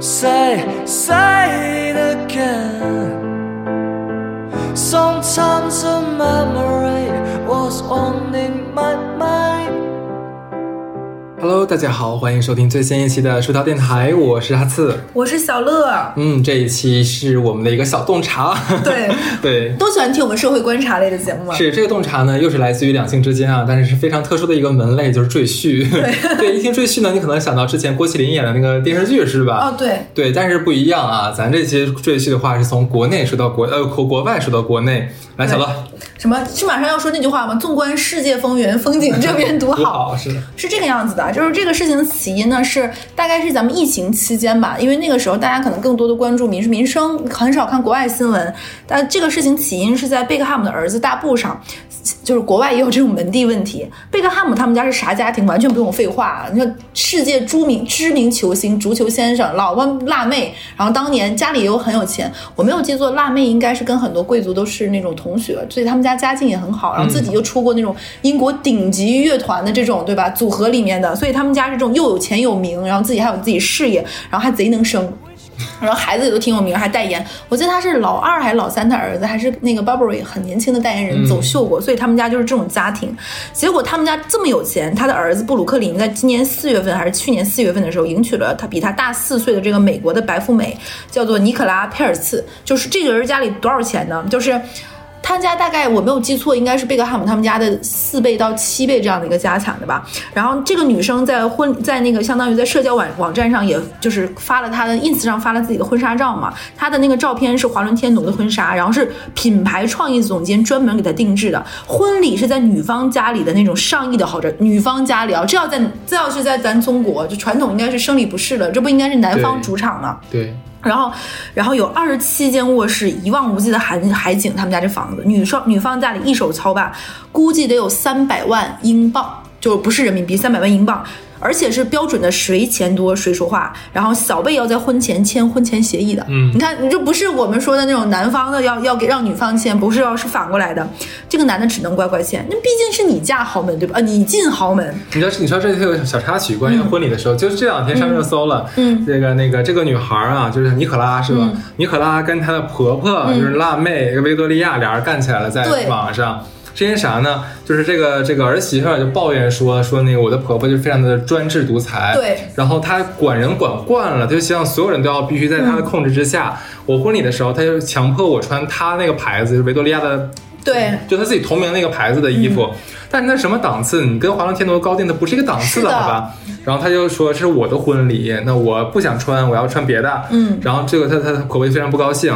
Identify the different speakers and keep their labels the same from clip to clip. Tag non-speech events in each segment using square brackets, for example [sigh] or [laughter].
Speaker 1: say, say
Speaker 2: Hello，大家好，欢迎收听最新一期的书条电台，我是哈次。
Speaker 3: 我是小乐，
Speaker 2: 嗯，这一期是我们的一个小洞察。
Speaker 3: 对 [laughs]
Speaker 2: 对，
Speaker 3: 都喜欢听我们社会观察类的节目吗？
Speaker 2: 是这个洞察呢，又是来自于两性之间啊，但是是非常特殊的一个门类，就是赘婿。对，[laughs] 一听赘婿呢，你可能想到之前郭麒麟演的那个电视剧是吧？
Speaker 3: 哦，对，
Speaker 2: 对，但是不一样啊，咱这期赘婿的话是从国内说到国呃国国外说到国内。来，小乐，
Speaker 3: 什么是马上要说那句话吗？纵观世界风云，风景这边独好。
Speaker 2: 好是的，
Speaker 3: 是这个样子的，就是这个事情的起因呢，是大概是咱们疫情期间吧，因为那个时候大家可能更多的关注民民生，很少看国外新闻。但这个事情起因是在贝克汉姆的儿子大布上，就是国外也有这种门第问题。贝克汉姆他们家是啥家庭？完全不用废话，你看世界著名知名球星足球先生，老婆辣妹，然后当年家里也有很有钱。我没有记错，辣妹应该是跟很多贵族都是那种同学，所以他们家家境也很好，然后自己又出过那种英国顶级乐团的这种对吧组合里面的，所以他们家是这种又有钱有名，然后自己还有自己事业，然后还贼能生。然后孩子也都挺有名，还代言。我记得他是老二还是老三的儿子，还是那个 Burberry 很年轻的代言人，走秀过。所以他们家就是这种家庭。结果他们家这么有钱，他的儿子布鲁克林在今年四月份还是去年四月份的时候，迎娶了他比他大四岁的这个美国的白富美，叫做尼可拉佩尔茨。就是这个人家里多少钱呢？就是。他家大概我没有记错，应该是贝克汉姆他们家的四倍到七倍这样的一个家产的吧。然后这个女生在婚在那个相当于在社交网网站上，也就是发了她的 ins 上发了自己的婚纱照嘛。她的那个照片是华伦天奴的婚纱，然后是品牌创意总监专门给她定制的。婚礼是在女方家里的那种上亿的豪宅，女方家里啊，这要在这要是在咱中国，就传统应该是生理不适了，这不应该是男方主场吗？
Speaker 2: 对，
Speaker 3: 然后，然后有二十七间卧室，一望无际的海海景。他们家这房子，女双女方家里一手操办，估计得有三百万英镑，就不是人民币，三百万英镑，而且是标准的谁钱多谁说话。然后小贝要在婚前签婚前协议的，
Speaker 2: 嗯
Speaker 3: 你看，你这不是我们说的那种男方的要要给让女方签，不是要是反过来的，这个男的只能乖乖签，那毕竟是你嫁豪门对吧？呃，你进豪门，
Speaker 2: 你知道，你知道这个小插曲，关于婚礼的时候，就是这两天上热搜了。
Speaker 3: 嗯，
Speaker 2: 这个那个这个女孩啊，就是尼可拉是吧？尼可拉跟她的婆婆就是辣妹维多利亚俩人干起来了，在网上。是因为啥呢？就是这个这个儿媳妇就抱怨说说那个我的婆婆就非常的专制独裁，
Speaker 3: 对，
Speaker 2: 然后她管人管惯了，她就希望所有人都要必须在她的控制之下。我婚礼的时候，她就强迫我穿她那个牌子，就是维多利亚的
Speaker 3: 对，
Speaker 2: 就她自己同名那个牌子的衣服，但是那什么档次，你跟华伦天奴高定的不是一个档次
Speaker 3: 是的
Speaker 2: 好吧？然后她就说这是我的婚礼，那我不想穿，我要穿别的。
Speaker 3: 嗯，
Speaker 2: 然后这个他他他婆婆就非常不高兴，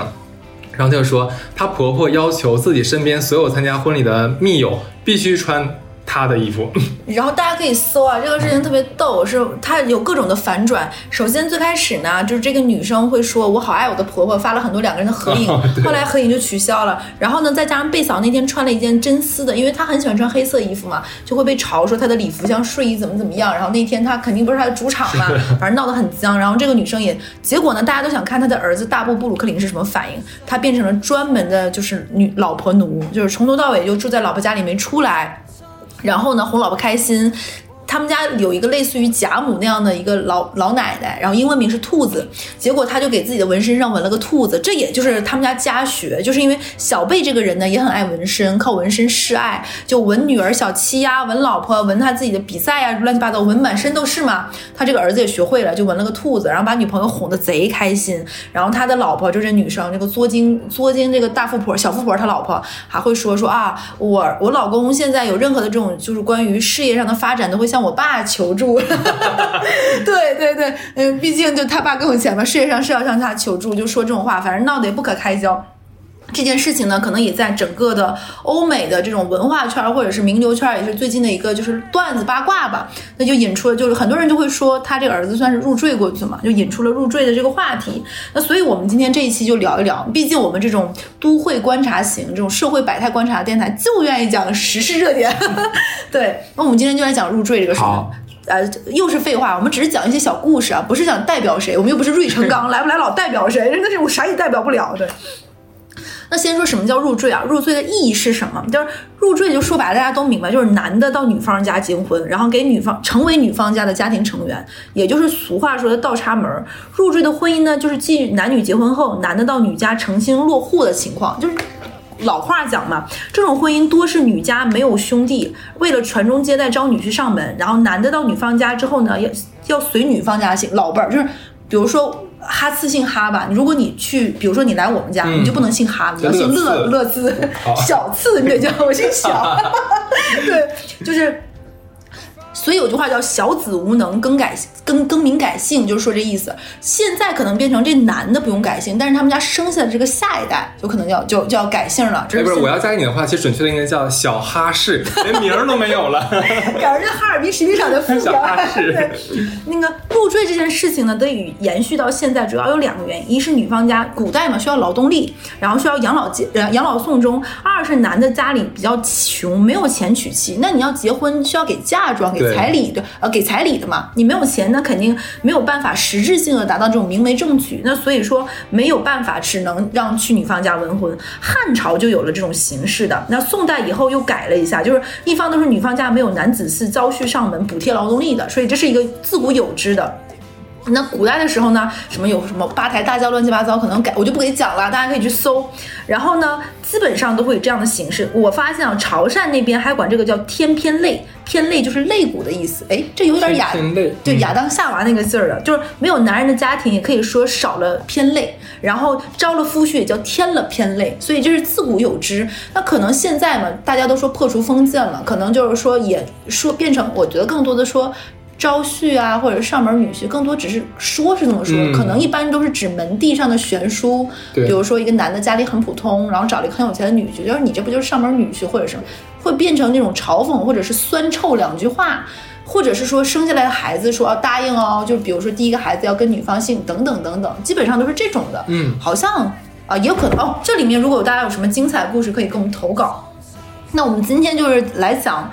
Speaker 2: 然后他就说他婆婆要求自己身边所有参加婚礼的密友必须穿她的衣服。
Speaker 3: 然后大家可以搜啊，这个事情特别逗，是它有各种的反转。首先最开始呢，就是这个女生会说我好爱我的婆婆，发了很多两个人的合影，[laughs]
Speaker 2: 哦
Speaker 3: 后来合影就取消了。然后呢，再加上贝嫂那天穿了一件真丝的，因为她很喜欢穿黑色衣服嘛，就会被嘲说她的礼服像睡衣怎么怎么样。然后那天她肯定不是她的主场嘛，反正闹得很僵。然后这个女生也，结果呢，大家都想看她的儿子大布布鲁克林是什么反应，她变成了专门的就是女老婆奴，就是从头到尾就住在老婆家里没出来。然后呢，哄老婆开心。他们家有一个类似于贾母那样的一个老老奶奶，然后英文名是兔子，结果他就给自己的纹身上纹了个兔子，这也就是他们家家学，就是因为小贝这个人呢也很爱纹身，靠纹身示爱，就纹女儿小七呀，纹老婆，纹他自己的比赛呀，乱七八糟，纹满身都是嘛。他这个儿子也学会了，就纹了个兔子，然后把女朋友哄得贼开心。然后他的老婆就这女生，这个作精作精这个大富婆小富婆，他老婆还会说说啊，我我老公现在有任何的这种就是关于事业上的发展，都会向我爸求助。对 [laughs] 对对，嗯，毕竟就他爸更有钱嘛，事业上是要向他求助，就说这种话，反正闹得也不可开交。这件事情呢，可能也在整个的欧美的这种文化圈儿或者是名流圈儿，也是最近的一个就是段子八卦吧。那就引出了，就是很多人就会说他这个儿子算是入赘过去嘛，就引出了入赘的这个话题。那所以我们今天这一期就聊一聊，毕竟我们这种都会观察型、这种社会百态观察电台，就愿意讲时事热点。[laughs] 对，那我们今天就来讲入赘这个事情
Speaker 2: 好。
Speaker 3: 呃，又是废话，我们只是讲一些小故事啊，不是想代表谁，我们又不是芮成钢，[laughs] 来不来老代表谁，真的是我啥也代表不了。对，那先说什么叫入赘啊？入赘的意义是什么？就是入赘就说白了，大家都明白，就是男的到女方家结婚，然后给女方成为女方家的家庭成员，也就是俗话说的倒插门儿。入赘的婚姻呢，就是继男女结婚后，男的到女家成亲落户的情况，就是。老话讲嘛，这种婚姻多是女家没有兄弟，为了传宗接代招女婿上门，然后男的到女方家之后呢，要要随女方家姓，老辈儿就是，比如说哈次姓哈吧，如果你去，比如说你来我们家，你就不能姓哈，你要姓乐乐兹，小次你得叫我姓小，[laughs] 对，就是。所以有句话叫“小子无能，更改更更名改姓”，就是说这意思。现在可能变成这男的不用改姓，但是他们家生下的这个下一代就可能要就就要改姓了。这
Speaker 2: 哎，不是，我要嫁给你的话，其实准确的应该叫小哈士，[laughs] 连名儿都没有了。[laughs]
Speaker 3: 赶上这哈尔滨实际上的副
Speaker 2: 小哈氏 [laughs]
Speaker 3: 对，那个入赘这件事情呢，得以延续到现在，主要有两个原因：一是女方家古代嘛需要劳动力，然后需要养老养老送终；二是男的家里比较穷，没有钱娶妻，那你要结婚需要给嫁妆、给
Speaker 2: 对
Speaker 3: 彩礼的，呃，给彩礼的嘛。你没有钱，那肯定没有办法实质性的达到这种明媒正娶。那所以说没有办法，只能让去女方家文婚。汉朝就有了这种形式的，那宋代以后又改了一下，就是一方都是女方家没有男子嗣遭婿上门补贴劳动力的，所以这是一个自古有之的。那古代的时候呢，什么有什么八抬大轿，乱七八糟，可能改我就不给讲了，大家可以去搜。然后呢，基本上都会有这样的形式。我发现啊，潮汕那边还管这个叫天偏肋，偏肋就是肋骨的意思。哎，这有点亚
Speaker 2: 天偏肋
Speaker 3: 对
Speaker 2: 嗯
Speaker 3: 亚当夏娃那个劲儿了，就是没有男人的家庭，也可以说少了偏肋，然后招了夫婿也叫添了偏肋，所以这是自古有之。那可能现在嘛，大家都说破除封建了，可能就是说也说变成，我觉得更多的说。招婿啊，或者是上门女婿，更多只是说是这么说，
Speaker 2: 嗯
Speaker 3: 可能一般都是指门第上的悬殊。
Speaker 2: 对
Speaker 3: 比如说一个男的家里很普通，然后找了一个很有钱的女婿，就是你这不就是上门女婿，或者什么会变成那种嘲讽或者是酸臭两句话，或者是说生下来的孩子说要答应哦，就比如说第一个孩子要跟女方姓等等等等，基本上都是这种的。
Speaker 2: 嗯，
Speaker 3: 好像啊、也有可能哦。这里面如果大家有什么精彩故事，可以给我们投稿。那我们今天就是来讲，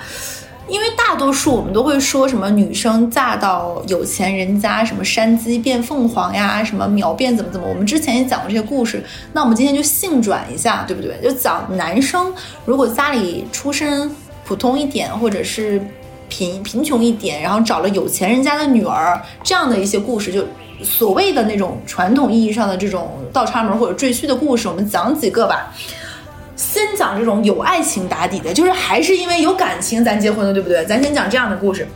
Speaker 3: 因为大多数我们都会说什么女生嫁到有钱人家，什么山鸡变凤凰呀，什么秒变怎么怎么。我们之前也讲过这些故事，那我们今天就性转一下，对不对？就讲男生如果家里出身普通一点，或者是贫贫穷一点，然后找了有钱人家的女儿，这样的一些故事，就所谓的那种传统意义上的这种倒插门或者赘婿的故事，我们讲几个吧。先讲这种有爱情打底的，就是还是因为有感情咱结婚的，对不对？咱先讲这样的故事。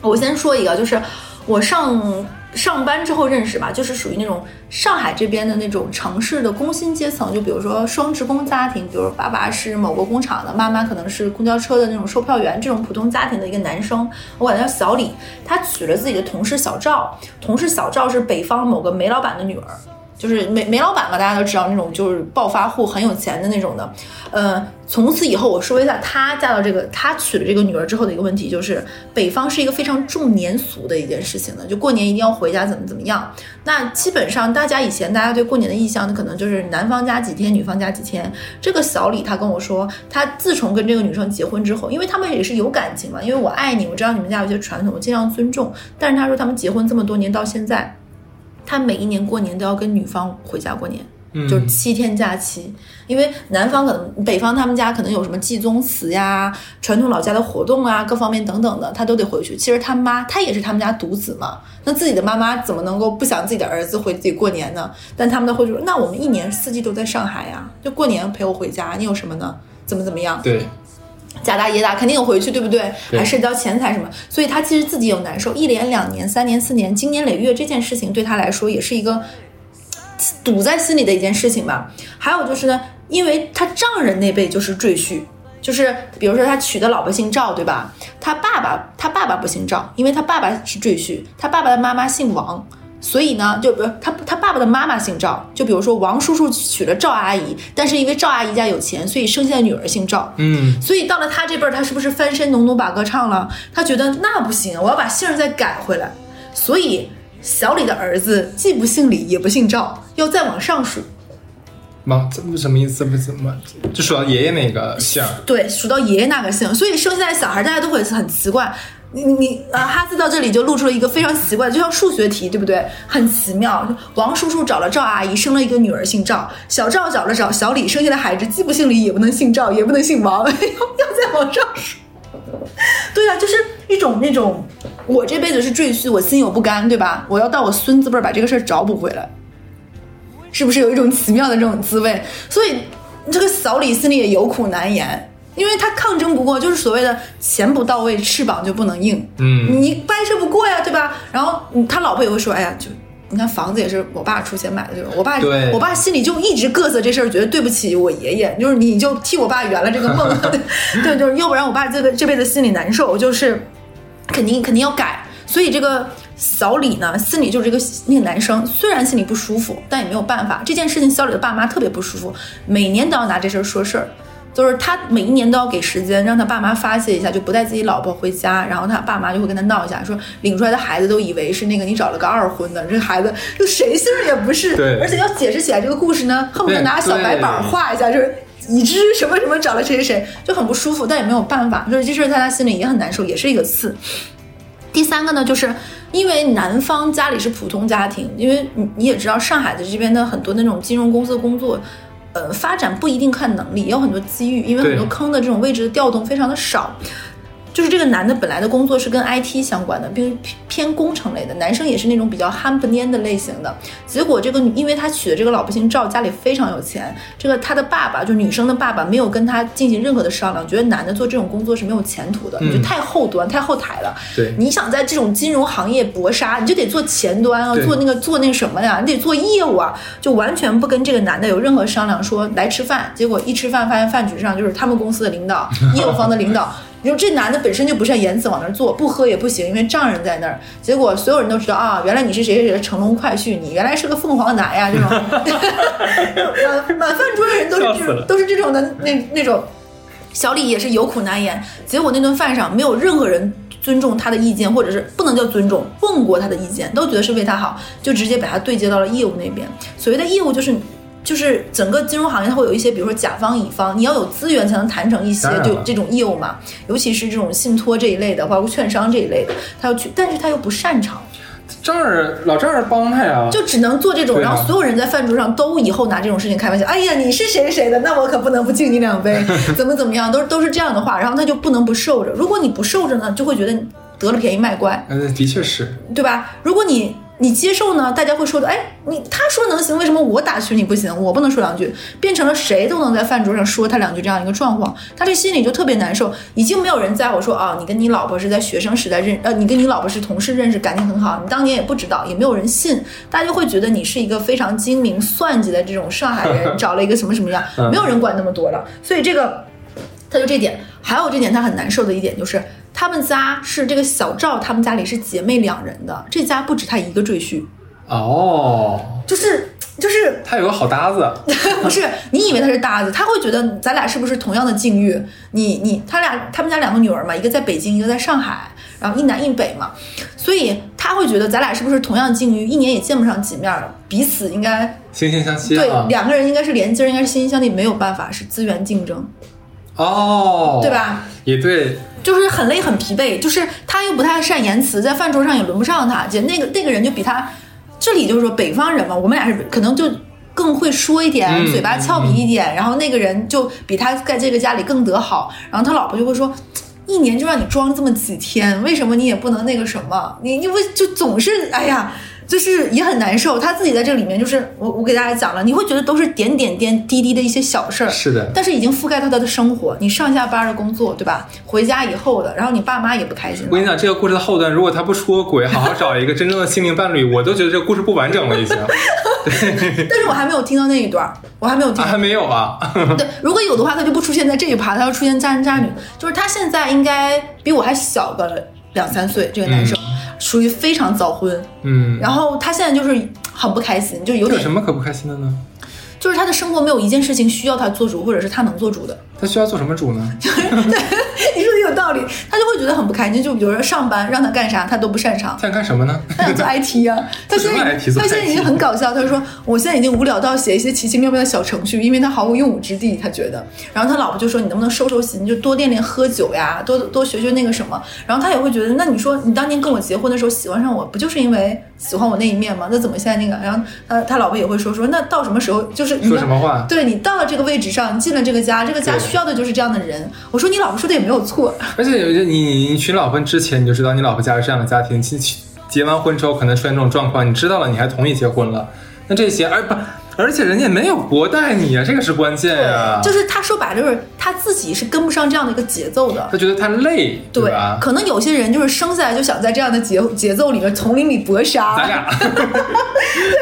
Speaker 3: 我先说一个，就是我上上班之后认识吧，就是属于那种上海这边的那种城市的工薪阶层，就比如说双职工家庭，比如爸爸是某个工厂的，妈妈可能是公交车的那种售票员，这种普通家庭的一个男生，我管他叫小李，他娶了自己的同事小赵，同事小赵是北方某个煤老板的女儿。就是煤煤老板嘛，大家都知道那种就是暴发户，很有钱的那种的。呃，从此以后，我说一下她嫁到这个，她娶了这个女儿之后的一个问题，就是北方是一个非常重年俗的一件事情的，就过年一定要回家，怎么怎么样。那基本上大家以前大家对过年的印象，可能就是男方家几天，女方家几天。这个小李他跟我说，他自从跟这个女生结婚之后，因为他们也是有感情嘛，因为我爱你，我知道你们家有些传统，我尽量尊重。但是他说他们结婚这么多年到现在。他每一年过年都要跟女方回家过年，
Speaker 2: 嗯
Speaker 3: 就是七天假期。因为南方可能北方他们家可能有什么祭宗祠呀、传统老家的活动啊，各方面等等的，他都得回去。其实他妈他也是他们家独子嘛，那自己的妈妈怎么能够不想自己的儿子回自己过年呢？但他们都会说，那我们一年四季都在上海呀，就过年陪我回家，你有什么呢？怎么怎么样？
Speaker 2: 对，
Speaker 3: 家大业大，肯定有回去，对不对？
Speaker 2: 对
Speaker 3: 还涉及到钱财什么，所以他其实自己有难受，一连两年、三年、四年，经年累月，这件事情对他来说也是一个堵在心里的一件事情吧。还有就是呢，因为他丈人那辈就是赘婿。就是比如说他娶的老婆姓赵，对吧？他爸爸他爸爸不姓赵，因为他爸爸是赘婿，他爸爸的妈妈姓王，所以呢，就不是他他爸爸的妈妈姓赵。就比如说王叔叔娶了赵阿姨，但是因为赵阿姨家有钱，所以生下的女儿姓赵。
Speaker 2: 嗯，
Speaker 3: 所以到了他这辈儿，他是不是翻身农奴把歌唱了？他觉得那不行，我要把姓儿再改回来。所以小李的儿子既不姓李，也不姓赵，要再往上数。
Speaker 2: 妈，这不什么意思？不怎么就数到爷爷那个姓，
Speaker 3: 对，数到爷爷那个姓，所以生下来小孩大家都会很奇怪。你你呃，哈斯到这里就露出了一个非常奇怪，就像数学题，对不对？很奇妙。王叔叔找了赵阿姨，生了一个女儿，姓赵。小赵找了找小李，生下的孩子既不姓李，也不能姓赵，也不能姓王，[laughs] 要要再往上数。对啊，就是一种那种，我这辈子是赘婿，我心有不甘，对吧？我要到我孙子辈儿把这个事儿找补回来，是不是有一种奇妙的这种滋味？所以这个小李心里也有苦难言。因为他抗争不过，就是所谓的钱不到位，翅膀就不能硬。
Speaker 2: 嗯，
Speaker 3: 你掰扯不过呀，对吧？然后他老婆也会说：“哎呀，就你看房子也是我爸出钱买的，对吧？我爸，我爸心里就一直膈瑟这事儿，觉得对不起我爷爷，就是你就替我爸圆了这个梦，[laughs] 对，就是要不然我爸这个这辈子心里难受，就是肯定肯定要改。所以这个小李呢，心里就是这个那个男生，虽然心里不舒服，但也没有办法。这件事情，小李的爸妈特别不舒服，每年都要拿这事儿说事儿。就是他每一年都要给时间让他爸妈发泄一下，就不带自己老婆回家，然后他爸妈就会跟他闹一下，说领出来的孩子都以为是那个你找了个二婚的，这孩子就谁姓儿也不是，
Speaker 2: 对
Speaker 3: 而且要解释起来这个故事呢，恨不得拿小白板
Speaker 2: 对
Speaker 3: 画一下，就是已知什么什么找了谁谁谁，就很不舒服，但也没有办法，就是这事儿在他心里也很难受，也是一个刺。第三个呢，就是因为男方家里是普通家庭，因为你你也知道上海的这边的很多那种金融公司的工作，呃，发展不一定看能力，也有很多机遇，因为很多坑的这种位置的调动非常的少。就是这个男的本来的工作是跟 IT 相关的，并偏偏工程类的，男生也是那种比较憨不蔫的类型的。结果这个女，因为他娶的这个老婆姓赵，家里非常有钱，这个他的爸爸就女生的爸爸没有跟他进行任何的商量，觉得男的做这种工作是没有前途的，你就太后端、太后台了。
Speaker 2: 对
Speaker 3: 你想在这种金融行业搏杀，你就得做前端啊，做那个做那个什么呀，你得做业务啊，就完全不跟这个男的有任何商量，说来吃饭。结果一吃饭，发现饭局上就是他们公司的领导、[laughs] 业务方的领导。你说这男的本身就不善言辞，往那儿坐，不喝也不行，因为丈人在那儿。结果所有人都知道啊，原来你是谁谁谁的乘龙快婿，你原来是个凤凰男呀，这种 [laughs] 满满饭桌的人都是这种都是这种的那那种。小李也是有苦难言，结果那顿饭上没有任何人尊重他的意见，或者是不能叫尊重，问过他的意见，都觉得是为他好，就直接把他对接到了业务那边。所谓的业务就是。就是整个金融行业，它会有一些，比如说甲方、乙方，你要有资源才能谈成一些就这种业务嘛。尤其是这种信托这一类的，包括券商这一类的，他要去，但是他又不擅长，
Speaker 2: 丈人老丈人帮他呀，
Speaker 3: 就只能做这种，然后所有人在饭桌上都以后拿这种事情开玩笑。哎呀，你是谁谁谁的，那我可不能不敬你两杯，[laughs] 怎么怎么样，都都是这样的话，然后他就不能不受着。如果你不受着呢，就会觉得得了便宜卖乖，
Speaker 2: 嗯，的确是，
Speaker 3: 对吧？如果你你接受呢，大家会说的，哎，你他说能行，为什么我打趣你不行？我不能说两句，变成了谁都能在饭桌上说他两句这样一个状况，他这心里就特别难受。已经没有人在乎说啊，你跟你老婆是在学生时代认，呃，你跟你老婆是同事认识，感情很好，你当年也不知道，也没有人信，大家就会觉得你是一个非常精明算计的这种上海人，找了一个什么什么样，没有人管那么多了。所以这个他就这点，还有这点他很难受的一点就是，[laughs] 他们家是这个小赵，他们家里是姐妹两人的，这家不止他一个赘婿，
Speaker 2: 哦，
Speaker 3: 就是就是
Speaker 2: 他有个好搭子，[laughs]
Speaker 3: 不是你以为他是搭子，他会觉得咱俩是不是同样的境遇？你你他俩他们家两个女儿嘛，一个在北京，一个在上海，然后一南一北嘛，所以他会觉得咱俩是不是同样境遇？一年也见不上几面儿，彼此应该
Speaker 2: 惺惺相惜
Speaker 3: 对
Speaker 2: 啊，
Speaker 3: 两个人应该是连襟儿，应该是惺惺相印，没有办法是资源竞争，
Speaker 2: 哦，
Speaker 3: 对？吧？
Speaker 2: 也对，
Speaker 3: 就是很累很疲惫，就是他又不太善言辞，在饭桌上也轮不上他，姐那个那个人就比他，这里就是说北方人嘛，我们俩是可能就更会说一点，
Speaker 2: 嗯
Speaker 3: 嘴巴俏皮一点，然后那个人就比他在这个家里更得好，然后他老婆就会说。一年就让你装这么几天，为什么你也不能那个什么？你你为就总是哎呀，就是也很难受。他自己在这里面，就是我我给大家讲了，你会觉得都是点点点滴滴的一些小事儿，
Speaker 2: 是的，
Speaker 3: 但是已经覆盖到他的生活，你上下班的工作，对吧？回家以后的，然后你爸妈也不开心。
Speaker 2: 我跟你讲，这个故事的后段，如果他不出轨，好好找一个真正的心灵伴侣，我都觉得这个故事不完整了，已经。[laughs]
Speaker 3: 但是我还没有听到那一段儿，我还没有听
Speaker 2: 啊，还没有啊。
Speaker 3: 对，如果有的话，他就不出现在这一趴，他要出现渣男渣女。就是他现在应该比我还小个两三岁，这个男生、属于非常早婚，
Speaker 2: 嗯，
Speaker 3: 然后他现在就是很不开心，就有
Speaker 2: 点有
Speaker 3: 点
Speaker 2: 什么可不开心的呢？
Speaker 3: 就是他的生活没有一件事情需要他做主，或者是他能做主的。
Speaker 2: 他需要做什么主呢？[laughs]
Speaker 3: 你说的道理，他就会觉得很不开心。就比如说上班让他干啥，他都不擅长。
Speaker 2: 他想干什么呢？
Speaker 3: 他想做 [laughs] IT 呀、[laughs] 他现在他现在已经很搞笑，他说我现在已经无聊到写一些奇奇妙妙的小程序，因为他毫无用武之地，他觉得。然后他老婆就说你能不能收收心，就多练练喝酒呀，多多学学那个什么。然后他也会觉得，那你说你当年跟我结婚的时候喜欢上我，不就是因为喜欢我那一面吗？那怎么现在那个？然后他他老婆也会说说，那到什么时候就是你要
Speaker 2: 说什么话
Speaker 3: 对你到了这个位置上，你进了这个家，这个家需要的就是这样的人。我说你老婆说的也没有错，
Speaker 2: 而且有些你你你娶老婆之前你就知道你老婆家是这样的家庭，其其结完婚之后可能出现这种状况，你知道了你还同意结婚了，那这些而不而且人家也没有薄待你啊，这个是关键呀、
Speaker 3: 就是他说白了就是他自己是跟不上这样的一个节奏的。
Speaker 2: 他觉得他累，
Speaker 3: 对
Speaker 2: 吧？
Speaker 3: 可能有些人就是生下来就想在这样的节节奏里面丛林里搏杀
Speaker 2: 咱
Speaker 3: 杀。[laughs]
Speaker 2: 俩，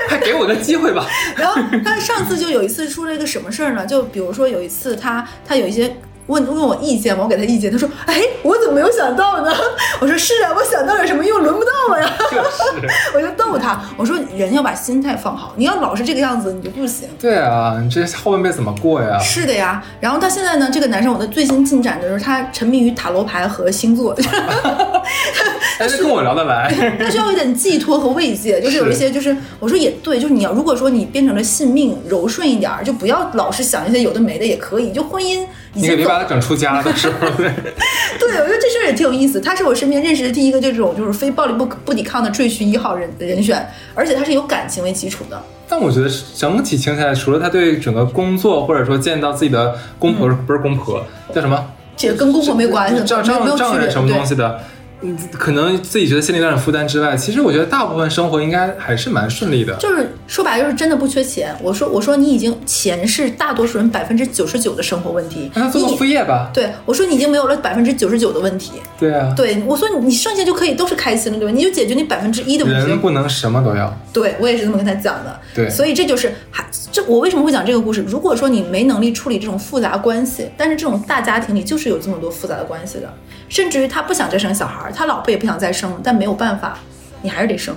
Speaker 2: 还给我个机会吧。
Speaker 3: 然后他上次就有一次出了一个什么事儿呢？就比如说有一次他他有一些。问问我意见嘛，我给他意见，他说：“哎，我怎么没有想到呢？” [laughs] 我说：“是啊，我想到有什么用？轮不到我呀。
Speaker 2: 这是，” [laughs]
Speaker 3: 我就逗他，我说：“人要把心态放好，你要老是这个样子，你就不行。”
Speaker 2: 对啊，你这后半辈子怎么过呀？
Speaker 3: 是的呀，然后他现在呢，这个男生我的最新进展就是他沉迷于塔罗牌和星座，[laughs]
Speaker 2: 哎，这跟我聊得来。
Speaker 3: 他需要有点寄托和慰藉，就是有一些就是我说也对，就是你要如果说你变成了信命柔顺一点儿，就不要老是想一些有的没的也可以，就婚姻已经走
Speaker 2: 你可别把他整出家了，到时候。对 [laughs]
Speaker 3: 对，我觉得这事儿也挺有意思。他是我身边认识的第一个这种就是非暴力不可不抵抗的赘婿一号人人选，而且他是有感情为基础的。
Speaker 2: 但我觉得整体听下来，除了他对整个工作，或者说见到自己的公婆、不是公婆，叫什么？
Speaker 3: 这跟公婆没关系，
Speaker 2: 丈
Speaker 3: 没有没有区别。
Speaker 2: 丈丈人什么
Speaker 3: 对
Speaker 2: 东西的？嗯，可能自己觉得心里有点负担之外，其实我觉得大部分生活应该还是蛮顺利的。
Speaker 3: 就是说白了，就是真的不缺钱。我说我说你已经钱是大多数人百分之九十九的生活问题，
Speaker 2: 让他做个副业吧。
Speaker 3: 对我说你已经没有了百分之九十九的问题。
Speaker 2: 对啊，
Speaker 3: 对我说你你剩下就可以都是开心了，对吧？你就解决你百分之一的问题。
Speaker 2: 人不能什么都要。
Speaker 3: 对我也是这么跟他讲的。
Speaker 2: 对
Speaker 3: 所以这就是还这我为什么会讲这个故事？如果说你没能力处理这种复杂关系，但是这种大家庭里就是有这么多复杂的关系的，甚至于他不想再生小孩，他老婆也不想再生，但没有办法，你还是得生，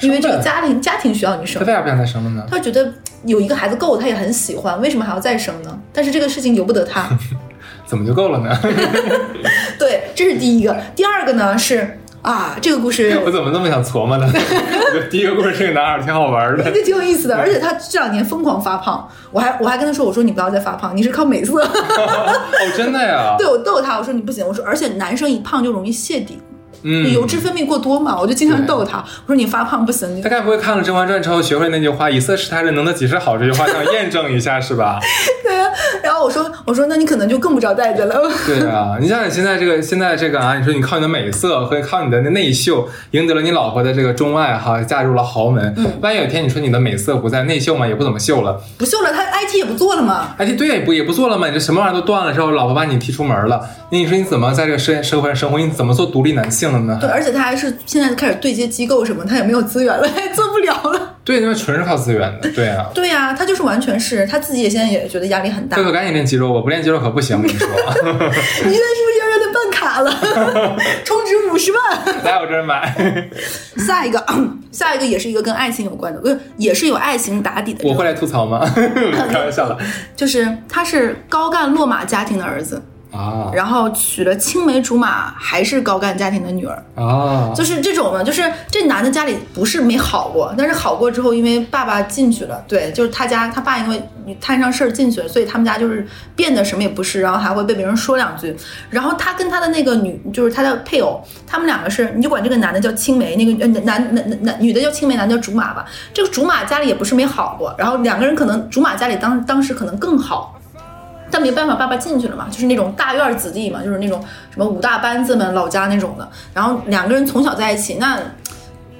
Speaker 3: 因为这个家庭家庭需要你生
Speaker 2: 他。为啥不想再生了呢？
Speaker 3: 他觉得有一个孩子够，他也很喜欢，为什么还要再生呢？但是这个事情由不得他。[laughs]
Speaker 2: 怎么就够了呢？[laughs]
Speaker 3: 对，这是第一个。第二个呢是啊，这个故事 [laughs]
Speaker 2: 我怎么那么想琢磨呢？[laughs] 第一个故事这个男孩挺好玩的
Speaker 3: 这。个挺有意思的，[laughs] 而且他这两年疯狂发胖，我还我还跟他说，我说你不要再发胖，你是靠美色。
Speaker 2: 哦，真的呀？
Speaker 3: 对我逗他，我说你不行，我说而且男生一胖就容易泄底，
Speaker 2: 嗯，
Speaker 3: 油脂分泌过多嘛，我就经常逗他，我说你发胖不行，你
Speaker 2: 他该不会看了《甄嬛传》之后学会那句话“以色侍他人，能得几时好”这句话，想验证一下是吧？[laughs]
Speaker 3: 对啊。然后我说我说那你可能就更不着待见了。
Speaker 2: 对啊，你想想现在这个现在这个啊，你说你靠你的美色和靠你的内秀赢得了你老婆的这个钟爱哈，嫁入了豪门。
Speaker 3: 嗯
Speaker 2: 万一有一天你说你的美色不在，内秀嘛也不怎么秀了，
Speaker 3: 不秀了，他 IT 也不做了嘛。
Speaker 2: ，IT，对，也不也不做了嘛，你这什么玩意儿都断了之后，老婆把你踢出门了，那你说你怎么在这个社社会上生活？你怎么做独立男性
Speaker 3: 对，而且他还是现在开始对接机构什么，他也没有资源了，[laughs] 做不了了。
Speaker 2: 对，因为纯是靠资源的，对啊。[laughs]
Speaker 3: 对呀、他就是完全是他自己也现在也觉得压力很大。
Speaker 2: 哥哥赶紧练肌肉我，不练肌肉可不行，我跟你说。[laughs]
Speaker 3: 现在是不是要让他办卡了？充值五十万。
Speaker 2: 来我这儿买，
Speaker 3: 下一个，[clears throat] 下一个也是一个跟爱情有关的，不是也是有爱情打底的。
Speaker 2: 我会来吐槽吗？开玩笑的
Speaker 3: 就是他是高干落马家庭的儿子，
Speaker 2: 啊
Speaker 3: 然后娶了青梅竹马还是高干家庭的女儿。
Speaker 2: 啊！
Speaker 3: 就是这种呢，就是这男的家里不是没好过，但是好过之后，因为爸爸进去了，对，就是他家他爸因为摊上事儿进去了，所以他们家就是变得什么也不是，然后还会被别人说两句。然后他跟他的那个女，就是他的配偶，他们两个是，你就管这个男的叫青梅，那个男男男女的叫青梅，男的叫竹马吧。这个竹马家里也不是没好过，然后两个人可能竹马家里当当时可能更好。但没办法，爸爸进去了嘛，就是那种大院子弟嘛，就是那种什么五大班子们老家那种的。然后两个人从小在一起，那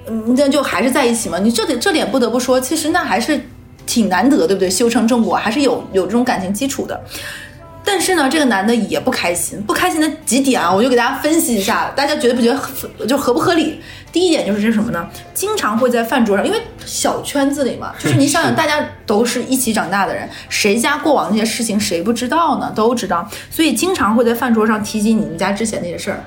Speaker 3: 嗯，那就还是在一起嘛。你这点这点不得不说，其实那还是挺难得，对不对？修成正果，还是有有这种感情基础的。但是呢，这个男的也不开心，不开心的几点啊，我就给大家分析一下，大家觉得不觉得就合不合理？第一点就是这是什么呢？经常会在饭桌上，因为小圈子里嘛，[laughs] 就是你想想，大家都是一起长大的人，谁家过往那些事情谁不知道呢？都知道，所以经常会在饭桌上提及你们家之前那些事儿。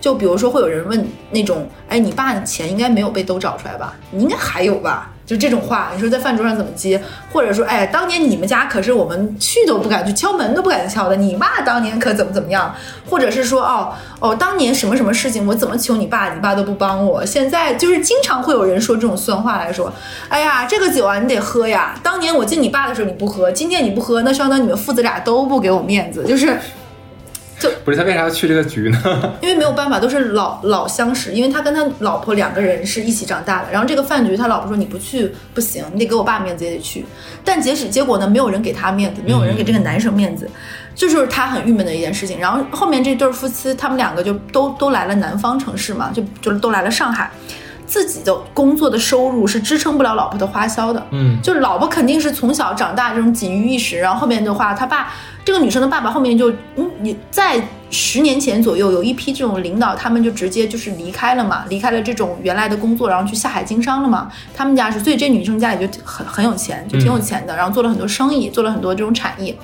Speaker 3: 就比如说会有人问那种，哎，你爸的钱应该没有被都找出来吧？你应该还有吧？就这种话，你说在饭桌上怎么接？或者说，哎，当年你们家可是我们去都不敢去，敲门都不敢敲的，你爸当年可怎么怎么样？或者是说，哦哦，当年什么什么事情我怎么求你爸，你爸都不帮我。现在就是经常会有人说这种酸话来说，哎呀，这个酒啊你得喝呀，当年我敬你爸的时候你不喝，今天你不喝，那相当你们父子俩都不给我面子，就是。
Speaker 2: 不是他为啥要去这个局呢？[laughs]
Speaker 3: 因为没有办法，都是老老相识。因为他跟他老婆两个人是一起长大的。然后这个饭局，他老婆说你不去不行，你得给我爸面子也得去。[laughs] 但结使结果呢，没有人给他面子，没有人给这个男生面子，这就是他很郁闷的一件事情。然后后面这对夫妻，他们两个就都都来了南方城市嘛，就就都来了上海。自己的工作的收入是支撑不了老婆的花销的，
Speaker 2: 嗯，
Speaker 3: 就是老婆肯定是从小长大这种锦衣玉食，然后后面的话，他爸这个女生的爸爸后面就，嗯，你在十年前左右有一批这种领导，他们就直接就是离开了嘛，离开了这种原来的工作，然后去下海经商了嘛。他们家是，所以这女生家里就很很有钱，就挺有钱的，然后做了很多生意，做了很多这种产业，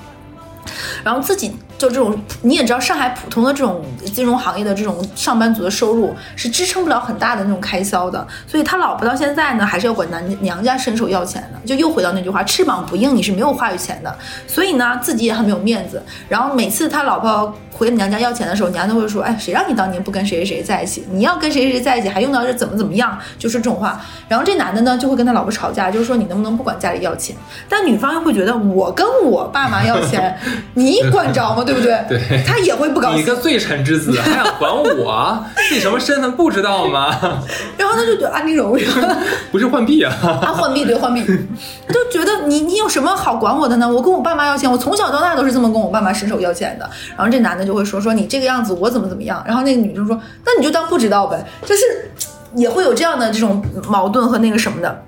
Speaker 3: 然后自己。就这种，你也知道，上海普通的这种金融行业的这种上班族的收入是支撑不了很大的那种开销的，所以他老婆到现在呢，还是要管男娘家伸手要钱的。就又回到那句话，翅膀不硬，你是没有话语权的。所以呢，自己也很没有面子。然后每次他老婆回娘家要钱的时候，娘都会说：“哎，谁让你当年不跟谁谁谁在一起？你要跟谁谁谁在一起，还用到这怎么怎么样？”就是这种话。然后这男的呢，就会跟他老婆吵架，就是说你能不能不管家里要钱？但女方又会觉得我跟我爸妈要钱，你管着吗？对不对？[laughs]
Speaker 2: 对，
Speaker 3: 他也会不高兴。
Speaker 2: 你个罪臣之子，[laughs] 还想管我？自己什么身份不知道吗？[laughs]
Speaker 3: 然后他就觉得安陵容，
Speaker 2: 不是浣碧啊？
Speaker 3: 啊，浣碧对浣碧，他就觉得你你有什么好管我的呢？我跟我爸妈要钱，我从小到大都是这么跟我爸妈伸手要钱的。然后这男的就会说说你这个样子，我怎么怎么样？然后那个女生说，那你就当不知道呗，就是也会有这样的这种矛盾和那个什么的。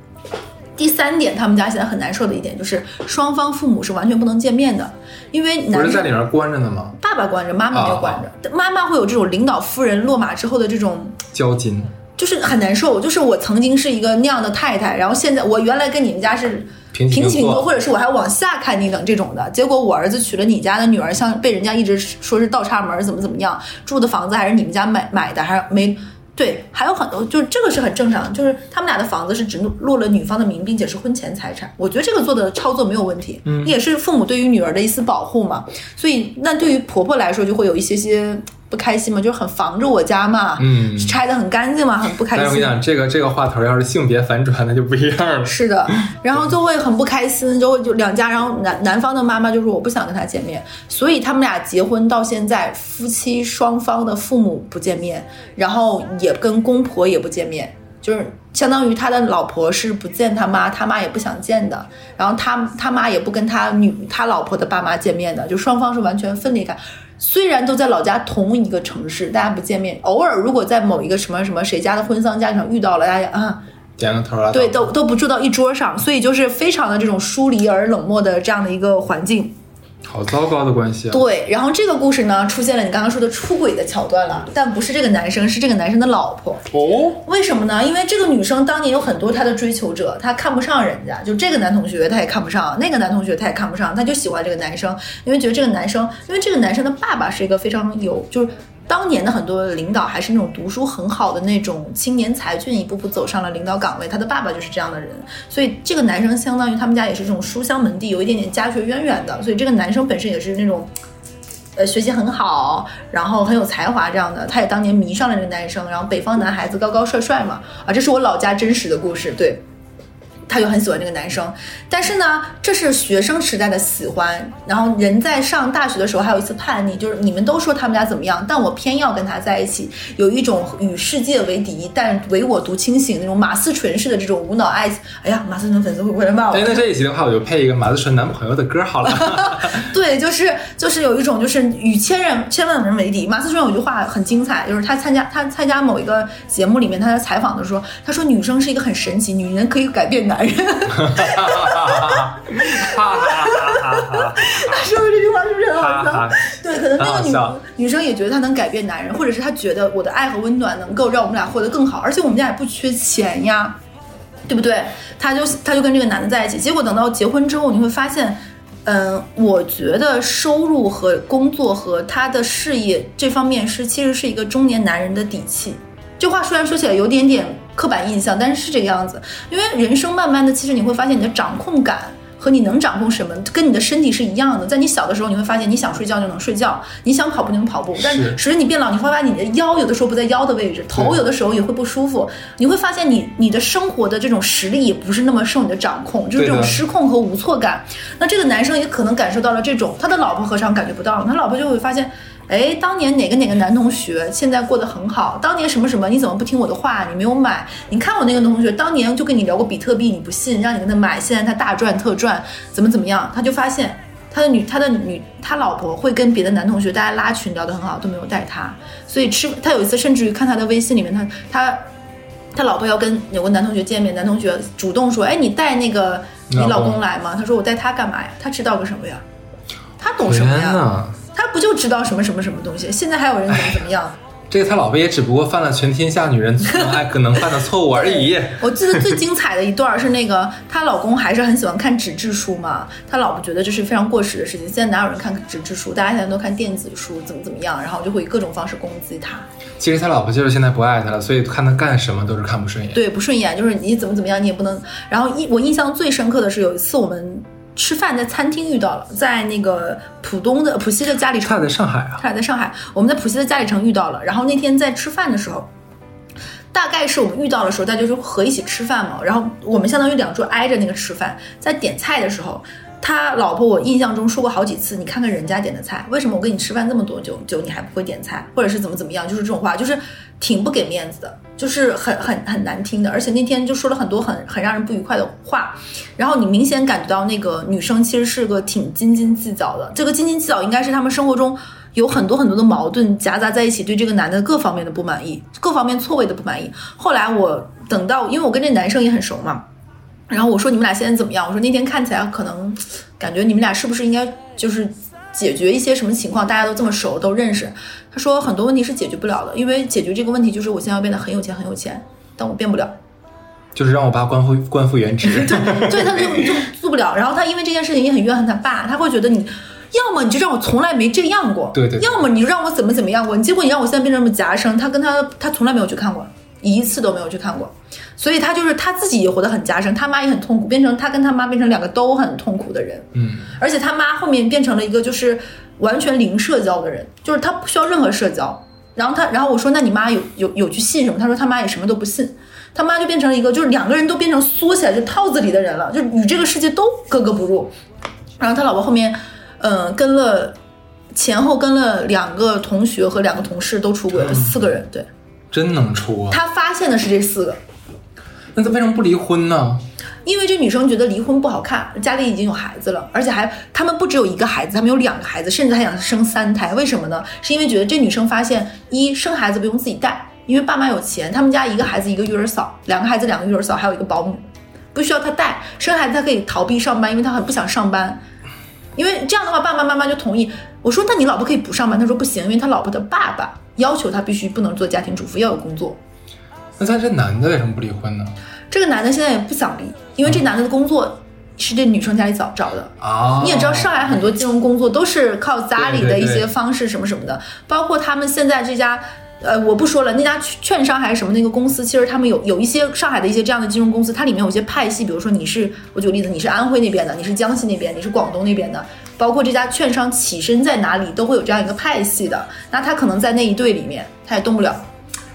Speaker 3: 第三点，他们家现在很难受的一点就是双方父母是完全不能见面的，因为
Speaker 2: 男是在里面关着呢吗？
Speaker 3: 爸爸关着，妈妈没有关着。妈妈会有这种领导夫人落马之后的这种
Speaker 2: 交金，
Speaker 3: 就是很难受。就是我曾经是一个那样的太太，然后现在我原来跟你们家是
Speaker 2: 平
Speaker 3: 平
Speaker 2: 起平坐
Speaker 3: 或者是我还往下看你等这种的。结果我儿子娶了你家的女儿，像被人家一直说是倒插门，怎么怎么样，住的房子还是你们家买买的，还是没。对，还有很多，就是这个是很正常的，就是他们俩的房子是只落了女方的名，并且是婚前财产。我觉得这个做的操作没有问题，嗯，也是父母对于女儿的一丝保护嘛。所以，那对于婆婆来说，就会有一些些。不开心嘛，就是很防着我家嘛，
Speaker 2: 嗯，
Speaker 3: 拆的很干净嘛，很不开心。
Speaker 2: 我跟你讲，这个这个话头要是性别反转，那就不一样了。
Speaker 3: 是的，然后就会很不开心，就会就两家，然后男男方的妈妈就说我不想跟他见面，所以他们俩结婚到现在，夫妻双方的父母不见面，然后也跟公婆也不见面，就是相当于他的老婆是不见他妈，他妈也不想见的，然后他他妈也不跟他女他老婆的爸妈见面的，就双方是完全分离开。虽然都在老家同一个城市，大家不见面，偶尔如果在某一个什么什么谁家的婚丧嫁上遇到了，大家啊，
Speaker 2: 点个头啊，
Speaker 3: 对，都都不住到一桌上，所以就是非常的这种疏离而冷漠的这样的一个环境。
Speaker 2: 好糟糕的关系啊！
Speaker 3: 对，然后这个故事呢，出现了你刚刚说的出轨的桥段了，但不是这个男生，是这个男生的老婆。
Speaker 2: 哦，
Speaker 3: 为什么呢？因为这个女生当年有很多她的追求者，她看不上人家，就这个男同学，她也看不上，那个男同学她也看不上，她就喜欢这个男生，因为觉得这个男生，因为这个男生的爸爸是一个非常有，就是。当年的很多领导还是那种读书很好的那种青年才俊，一步步走上了领导岗位。他的爸爸就是这样的人，所以这个男生相当于他们家也是这种书香门第，有一点点家学渊源的。所以这个男生本身也是那种，呃，学习很好，然后很有才华这样的。他也当年迷上了这个男生，然后北方男孩子高高帅帅嘛，啊，这是我老家真实的故事，对。他就很喜欢这个男生，但是呢，这是学生时代的喜欢。然后人在上大学的时候还有一次叛逆，就是你们都说他们家怎么样，但我偏要跟他在一起，有一种与世界为敌，但唯我独清醒那种马思纯式的这种无脑爱。哎呀，马思纯粉丝会不会来骂我？
Speaker 2: 那这一集的话，我就配一个马思纯男朋友的歌好了。[laughs]
Speaker 3: 对，就是就是有一种就是与千人千万人为敌。马思纯有句话很精彩，就是他参加他参加某一个节目里面，他在采访的时候，他说女生是一个很神奇，女人可以改变男。男人，他说的这句话是不是很好笑？对，可能那个女女生也觉得他能改变男人，或者是他觉得我的爱和温暖能够让我们俩活得更好，而且我们家也不缺钱呀，对不对？他就他就跟这个男的在一起，结果等到结婚之后，你会发现，嗯，我觉得收入和工作和他的事业这方面是其实是一个中年男人的底气。这话虽然说起来有点点。刻板印象，但是是这个样子。因为人生慢慢的，其实你会发现你的掌控感。和你能掌控什么，跟你的身体是一样的。在你小的时候，你会发现你想睡觉就能睡觉，你想跑步就能跑步。但
Speaker 2: 是
Speaker 3: 随着你变老，你会发现你的腰有的时候不在腰的位置，头有的时候也会不舒服。你会发现你你的生活的这种实力也不是那么受你的掌控，就是这种失控和无措感。那这个男生也可能感受到了这种，他的老婆何尝感觉不到呢？他老婆就会发现。哎，当年哪个哪个男同学现在过得很好？当年什么什么，你怎么不听我的话？你没有买？你看我那个同学当年就跟你聊过比特币，你不信，让你跟他买，现在他大赚特赚，怎么怎么样？他就发现他的女他的女他老婆会跟别的男同学大家拉群聊得很好，都没有带他，所以吃他有一次甚至于看他的微信里面，他他他老婆要跟有个男同学见面，男同学主动说，哎，你带那个你老
Speaker 2: 公
Speaker 3: 来吗？他说我带他干嘛呀？他知道个什么呀？他懂什么呀？他不就知道什么什么什么东西？现在还有人怎么怎么样？
Speaker 2: 这个他老婆也只不过犯了全天下女人能爱可能犯的错误而已。
Speaker 3: 我记得最精彩的一段是那个她老公还是很喜欢看纸质书嘛，他老婆觉得这是非常过时的事情，现在哪有人看纸质书？大家现在都看电子书，怎么怎么样，然后就会以各种方式攻击他。
Speaker 2: 其实他老婆就是现在不爱他了，所以看他干什么都是看不顺眼。
Speaker 3: 对，不顺眼，就是你怎么怎么样，你也不能。然后印我印象最深刻的是有一次我们吃饭在餐厅遇到了，在那个浦东的浦西的家里城
Speaker 2: 他在上海啊，
Speaker 3: 他俩在上海，我们在浦西的家里城遇到了。然后那天在吃饭的时候，大概是我们遇到的时候，大家就和一起吃饭嘛。然后我们相当于两桌挨着那个吃饭，在点菜的时候，他老婆我印象中说过好几次，你看看人家点的菜，为什么我跟你吃饭这么多久久你还不会点菜，或者是怎么怎么样，就是这种话，就是挺不给面子的，就是很很很难听的。而且那天就说了很多很很让人不愉快的话，然后你明显感觉到那个女生其实是个挺斤斤计较的，这个斤斤计较应该是他们生活中。有很多很多的矛盾夹杂在一起，对这个男的各方面的不满意，各方面错位的不满意。后来我等到，因为我跟这男生也很熟嘛，然后我说你们俩现在怎么样？我说那天看起来可能感觉你们俩是不是应该就是解决一些什么情况？大家都这么熟，都认识。他说很多问题是解决不了的，因为解决这个问题就是我现在要变得很有钱很有钱，但我变不了。
Speaker 2: 就是让我爸官复官复原职。
Speaker 3: 对，他就 [laughs] 就做不了。然后他因为这件事情也很怨恨他爸，他会觉得你。要么你就让我从来没这样过，
Speaker 2: 对对对
Speaker 3: 要么你就让我怎么怎么样过，你结果你让我现在变成这么夹生，他跟他他从来没有去看过，一次都没有去看过，所以他就是他自己也活得很夹生，他妈也很痛苦，变成他跟他妈变成两个都很痛苦的人，
Speaker 2: 嗯，
Speaker 3: 而且他妈后面变成了一个就是完全零社交的人，就是他不需要任何社交。然后他，然后我说那你妈有有有去信什么？他说他妈也什么都不信，他妈就变成了一个就是两个人都变成缩起来就套子里的人了，就与这个世界都格格不入。然后他老婆后面。嗯，跟了前后跟了两个同学和两个同事都出轨了，四个人。对，
Speaker 2: 真能出啊！
Speaker 3: 他发现的是这四个，
Speaker 2: 那他为什么不离婚呢？
Speaker 3: 因为这女生觉得离婚不好看，家里已经有孩子了，而且还他们不只有一个孩子，他们有两个孩子，甚至还想生三胎。为什么呢？是因为觉得这女生发现，一生孩子不用自己带，因为爸妈有钱，他们家一个孩子一个育儿嫂，两个孩子两个育儿嫂，还有一个保姆，不需要她带。生孩子她可以逃避上班，因为她很不想上班。因为这样的话，爸爸妈妈就同意。我说：“那你老婆可以不上班？”他说：“不行，因为他老婆的爸爸要求他必须不能做家庭主妇，要有工作。”
Speaker 2: 那他这男的为什么不离婚呢？
Speaker 3: 这个男的现在也不想离，因为这男的的工作是这女生家里找找的。
Speaker 2: 啊，
Speaker 3: 你也知道，上海很多金融工作都是靠家里的一些方式什么什么的，包括他们现在这家。呃，我不说了，那家券商还是什么那个公司，其实他们有有一些上海的一些这样的金融公司，它里面有一些派系，比如说你是，我举个例子，你是安徽那边的，你是江西那边，你是广东那边的，包括这家券商起身在哪里，都会有这样一个派系的。那他可能在那一队里面，他也动不了。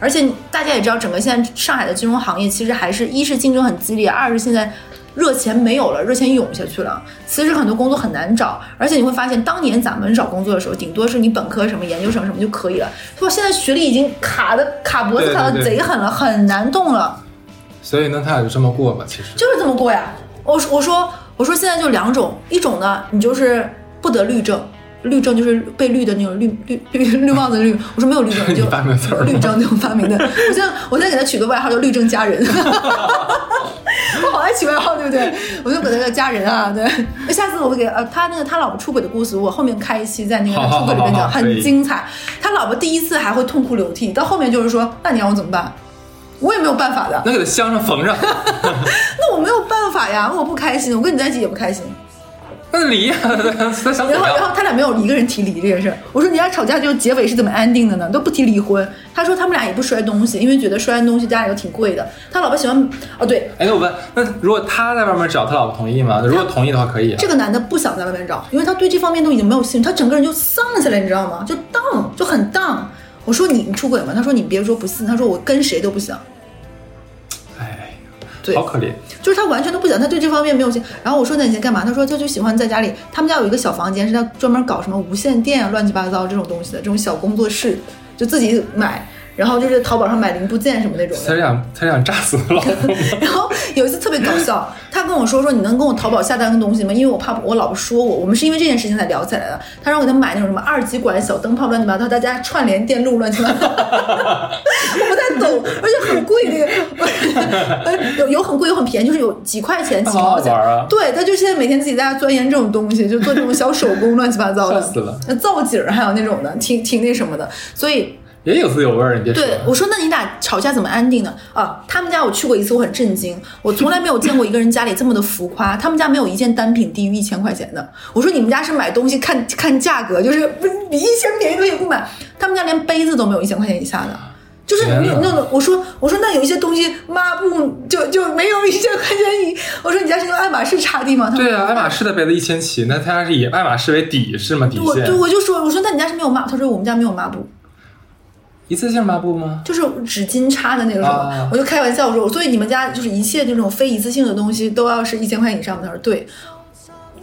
Speaker 3: 而且大家也知道，整个现在上海的金融行业其实还是一是竞争很激烈，二是现在热钱没有了，热钱涌下去了。其实很多工作很难找，而且你会发现，当年咱们找工作的时候，顶多是你本科什么、研究生什么就可以了。说现在学历已经卡的卡脖子卡的贼狠了，很难动了，
Speaker 2: 所以呢，他俩就这么过吧。其实
Speaker 3: 就是这么过呀。我说我说我说现在就两种，一种呢，你就是不得律政。律政就是被绿的那种绿绿绿绿帽子的绿，我说没有绿证，你 [laughs] 就绿证那种发明的。[laughs] 我现在我现在给他取个外号叫绿证佳人，[laughs] 我好爱取外号，对不对？我就给他叫佳人啊，对。那下次我会给呃他那个他老婆出轨的故事，我后面开一期在那个出轨里面讲，很精彩。他老婆第一次还会痛哭流涕，到后面就是说，那你让我怎么办？我也没有办法的，
Speaker 2: 那给他镶上缝上，
Speaker 3: 那我没有办法呀，我不开心，我跟你在一起也不开心。
Speaker 2: 那离呀，他想
Speaker 3: 然后，然？后他俩没有一个人提离这件事儿。我说你俩吵架就结尾是怎么安定的呢？都不提离婚。他说他们俩也不摔东西，因为觉得摔完东西家里都挺贵的。他老婆喜欢，哦对，
Speaker 2: 哎，那我问，那如果他在外面找，他老婆同意吗？如果同意的话，可以啊。
Speaker 3: 这个男的不想在外面找，因为他对这方面都已经没有兴趣，他整个人就丧下来，你知道吗？就荡，就很荡。我说你你出轨吗？他说你别说不信，他说我跟谁都不想。
Speaker 2: 好可怜。
Speaker 3: 就是他完全都不想，他对这方面没有兴。然后我说那你在干嘛？他说他就喜欢在家里，他们家有一个小房间，是他专门搞什么无线电啊、乱七八糟这种东西的这种小工作室，就自己买，然后就是淘宝上买零部件什么那种的。
Speaker 2: 他是想他是想炸死我老公吗？[laughs]
Speaker 3: 然后有一次特别搞笑，他跟我说说你能跟我淘宝下单个东西吗？因为我怕我老婆说我，我们是因为这件事情才聊起来的。他让我给他买那种什么二极管、小灯泡、乱七八糟，大家串联电路乱七八糟，[laughs] 我不太懂，而且很贵那个，[laughs] 有有很贵有很便宜，就是有几块钱、几毛钱。
Speaker 2: 玩啊！
Speaker 3: 对，他就现在每天自己在家钻研这种东西，就做这种小手工，乱七八糟的，
Speaker 2: 笑死了
Speaker 3: 那造景儿还有那种的，挺挺那什么的，所以
Speaker 2: 也有滋有味儿，你别说。
Speaker 3: 对，我说那你俩吵架怎么安定呢？啊，他们家我去过一次，我很震惊，我从来没有见过一个人家里这么的浮夸。他们家没有一件单品低于一千块钱的。我说你们家是买东西看看价格，就是不比一千便宜东西不买。他们家连杯子都没有一千块钱以下的。就是那那种，我说我说那有一些东西抹布就就没有一千块钱一。我说你家是用爱马仕擦地吗？
Speaker 2: 对啊，爱马仕的杯子一千起，那他是以爱马仕为底是吗？底线
Speaker 3: 我对我就说我说那你家是没有抹？他说我们家没有抹布。
Speaker 2: 一次性抹布吗？
Speaker 3: 就是纸巾擦的那个什么，
Speaker 2: 啊
Speaker 3: 我就开玩笑说，所以你们家就是一切这种非一次性的东西都要是一千块以上的。他说对，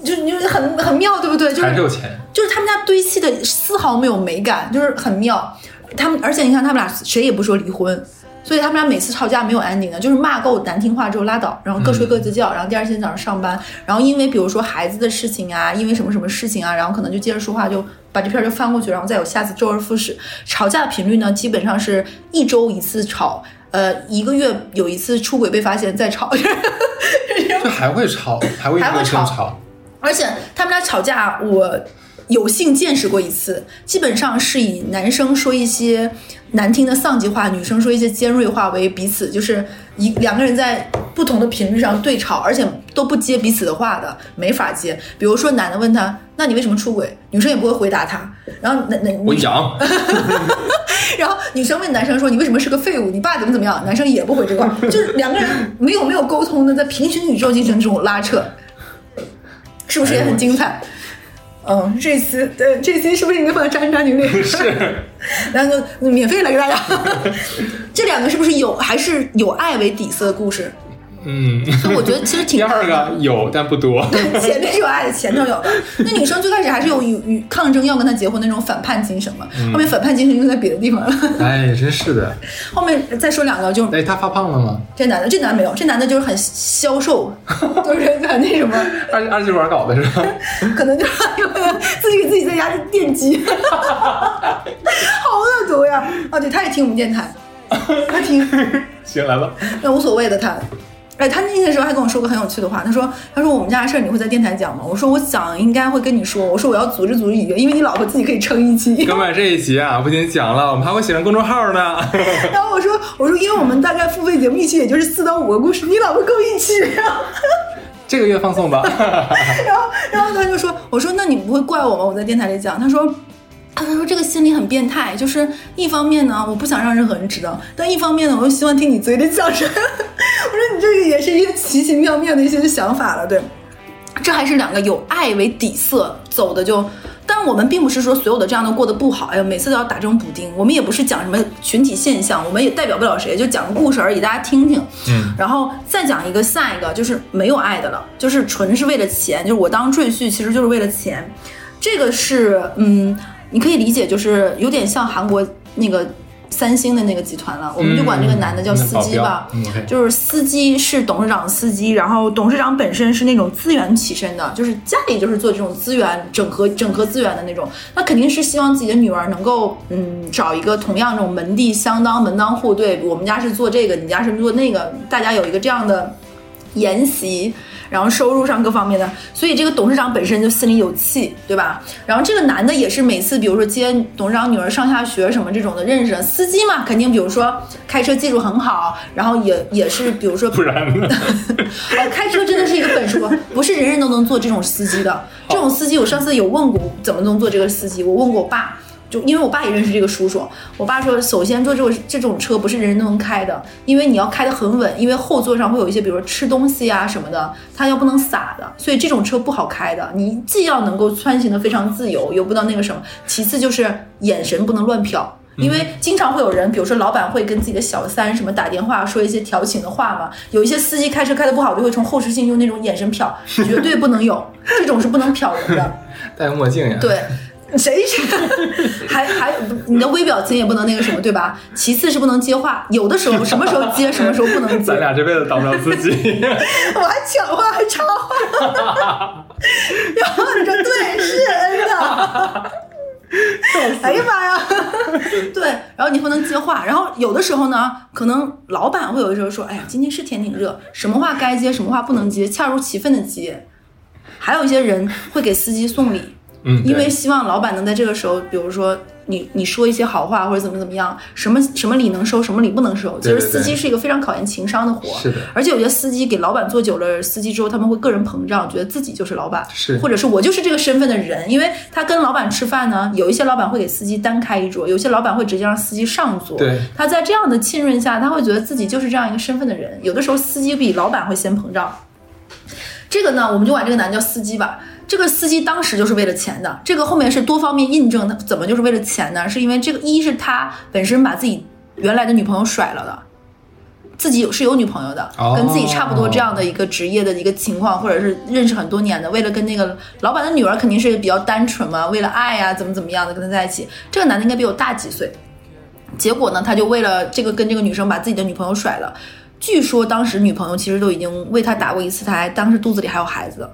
Speaker 3: 就你就很很妙，对不对？就是
Speaker 2: 有钱？
Speaker 3: 就是他们家堆砌的丝毫没有美感，就是很妙。他们而且你看他们俩谁也不说离婚，所以他们俩每次吵架没有 ending 的，就是骂够难听话之后拉倒，然后各睡各自觉，然后第二天早上上班，然后因为比如说孩子的事情啊，因为什么什么事情啊，然后可能就接着说话就。把这片儿就翻过去，然后再有下次周而复始。吵架的频率呢，基本上是一周一次吵，呃，一个月有一次出轨被发现再吵，[laughs]
Speaker 2: 就还会吵，还会
Speaker 3: 还会吵。而且他们俩吵架，我有幸见识过一次，基本上是以男生说一些难听的丧气话，女生说一些尖锐话为彼此就是一两个人在不同的频率上对吵，而且都不接彼此的话的，没法接。比如说男的问他，那你为什么出轨？女生也不会回答他，然后男男
Speaker 2: 我讲，[laughs]
Speaker 3: 然后女生问男生说：“你为什么是个废物？你爸怎么怎么样？”男生也不回这个话，[laughs] 就是两个人没有没有沟通的，在平行宇宙进行这种拉扯，是不是也很精彩？嗯，这期对这期是不是应该放在渣男渣女里？[laughs]
Speaker 2: 是 [laughs]
Speaker 3: 然后免费来给大家。[laughs] 这两个是不是有还是有爱为底色的故事？
Speaker 2: 嗯。
Speaker 3: 所以我觉得其实挺 [laughs]
Speaker 2: 第二个有，但不多。
Speaker 3: 对前面是有爱的，前头有的。[laughs] 那女生最开始还是有与与抗争要跟他结婚的那种反叛精神嘛，后面反叛精神用在别的地方了。[laughs]
Speaker 2: 哎，真是的。
Speaker 3: 后面再说两个，就是
Speaker 2: 哎，他发胖了吗？
Speaker 3: 这男的，这男的没有，这男的就是很消瘦，就是很那什么，
Speaker 2: 二二极管搞的是吧？
Speaker 3: 可能就是自己给自己在家电击，好恶毒呀！啊，对，他也听我们电台，他听，
Speaker 2: 行，来吧。
Speaker 3: 那无所谓的他。哎，他那个时候还跟我说个很有趣的话，他说：“他说我们家的事儿你会在电台讲吗？”我说：“我想应该会跟你说。”我说：“我要组织组织语言，因为你老婆自己可以撑一期。”
Speaker 2: 哥们儿，这一集啊，不仅讲了，我们还会写成公众号呢。[laughs]
Speaker 3: 然后我说：“我说，因为我们大概付费节目一期也就是四到五个故事，你老婆够一期。[laughs] ”
Speaker 2: 这个月放送吧。[laughs]
Speaker 3: 然后，然后他就说：“我说那你不会怪我吗？我在电台里讲。”他说。他说：“这个心理很变态，就是一方面呢，我不想让任何人知道；但一方面呢，我又希望听你嘴里讲出来。[laughs] ”我说：“你这个也是一个奇奇妙妙的一些想法了，对。这还是两个有爱为底色走的就，但我们并不是说所有的这样都过得不好，哎呀，每次都要打这种补丁。我们也不是讲什么群体现象，我们也代表不了谁，就讲个故事而已，大家听听。
Speaker 2: 嗯，
Speaker 3: 然后再讲一个下一个，就是没有爱的了，就是纯是为了钱，就是我当赘婿其实就是为了钱。这个是嗯，你可以理解，就是有点像韩国那个三星的那个集团了，我们就管这个男的叫司机吧。就是司机是董事长的司机，然后董事长本身是那种资源起身的，就是家里就是做这种资源整合、整合资源的那种，那肯定是希望自己的女儿能够，嗯，找一个同样这种门第相当、门当户对。我们家是做这个，你家是做那个，大家有一个这样的沿袭。然后收入上各方面的，所以这个董事长本身就心里有气，对吧？然后这个男的也是每次，比如说接董事长女儿上下学什么这种的认识司机嘛，肯定比如说开车技术很好，然后也也是比如说
Speaker 2: 不然 [laughs]
Speaker 3: 开车真的是一个本事活，[laughs] 不是人人都能做这种司机的。这种司机，我上次有问过怎么能做这个司机，我问过我爸，就因为我爸也认识这个叔叔，我爸说，首先坐这种这种车不是人人都能开的，因为你要开得很稳，因为后座上会有一些，比如说吃东西啊什么的，它要不能洒的，所以这种车不好开的。你既要能够穿行的非常自由，又不能那个什么，其次就是眼神不能乱瞟。因为经常会有人，比如说老板会跟自己的小三什么打电话说一些调情的话嘛，有一些司机开车开得不好，就会从后视镜用那种眼神瞟，绝对不能有，这种是不能瞟人的。[laughs]
Speaker 2: 戴墨镜呀。
Speaker 3: 对，谁是？还还你的微表情也不能那个什么，对吧？其次是不能接话，有的时候什么时候接，[laughs] 什么时候不能接。
Speaker 2: 咱俩这辈子当不了司机。[laughs]
Speaker 3: 我还抢话还插话，然后你说对是恩的。哎呀妈呀！对，然后你不能接话，然后有的时候呢，可能老板会有的时候说，哎呀，今天是天挺热，什么话该接，什么话不能接，恰如其分的接。还有一些人会给司机送礼，
Speaker 2: 嗯，
Speaker 3: 因为希望老板能在这个时候，比如说你你说一些好话或者怎么怎么样，什么什么礼能收，什么礼不能收。其实司机是一个非常考验情商的活，
Speaker 2: 是的。
Speaker 3: 而且有些司机给老板做久了司机之后，他们会个人膨胀，觉得自己就是老板，
Speaker 2: 是，
Speaker 3: 或者是我就是这个身份的人。因为他跟老板吃饭呢，有一些老板会给司机单开一桌，有些老板会直接让司机上桌。
Speaker 2: 对，
Speaker 3: 他在这样的浸润下，他会觉得自己就是这样一个身份的人。有的时候司机比老板会先膨胀。这个呢，我们就管这个男叫司机吧。这个司机当时就是为了钱的，这个后面是多方面印证他怎么就是为了钱呢？是因为这个一是他本身把自己原来的女朋友甩了的，自己有是有女朋友的，跟自己差不多这样的一个职业的一个情况，或者是认识很多年的，为了跟那个老板的女儿肯定是比较单纯嘛，为了爱呀怎么怎么样的跟他在一起。这个男的应该比我大几岁，结果呢，他就为了这个跟这个女生把自己的女朋友甩了。据说当时女朋友其实都已经为他打过一次胎，当时肚子里还有孩子。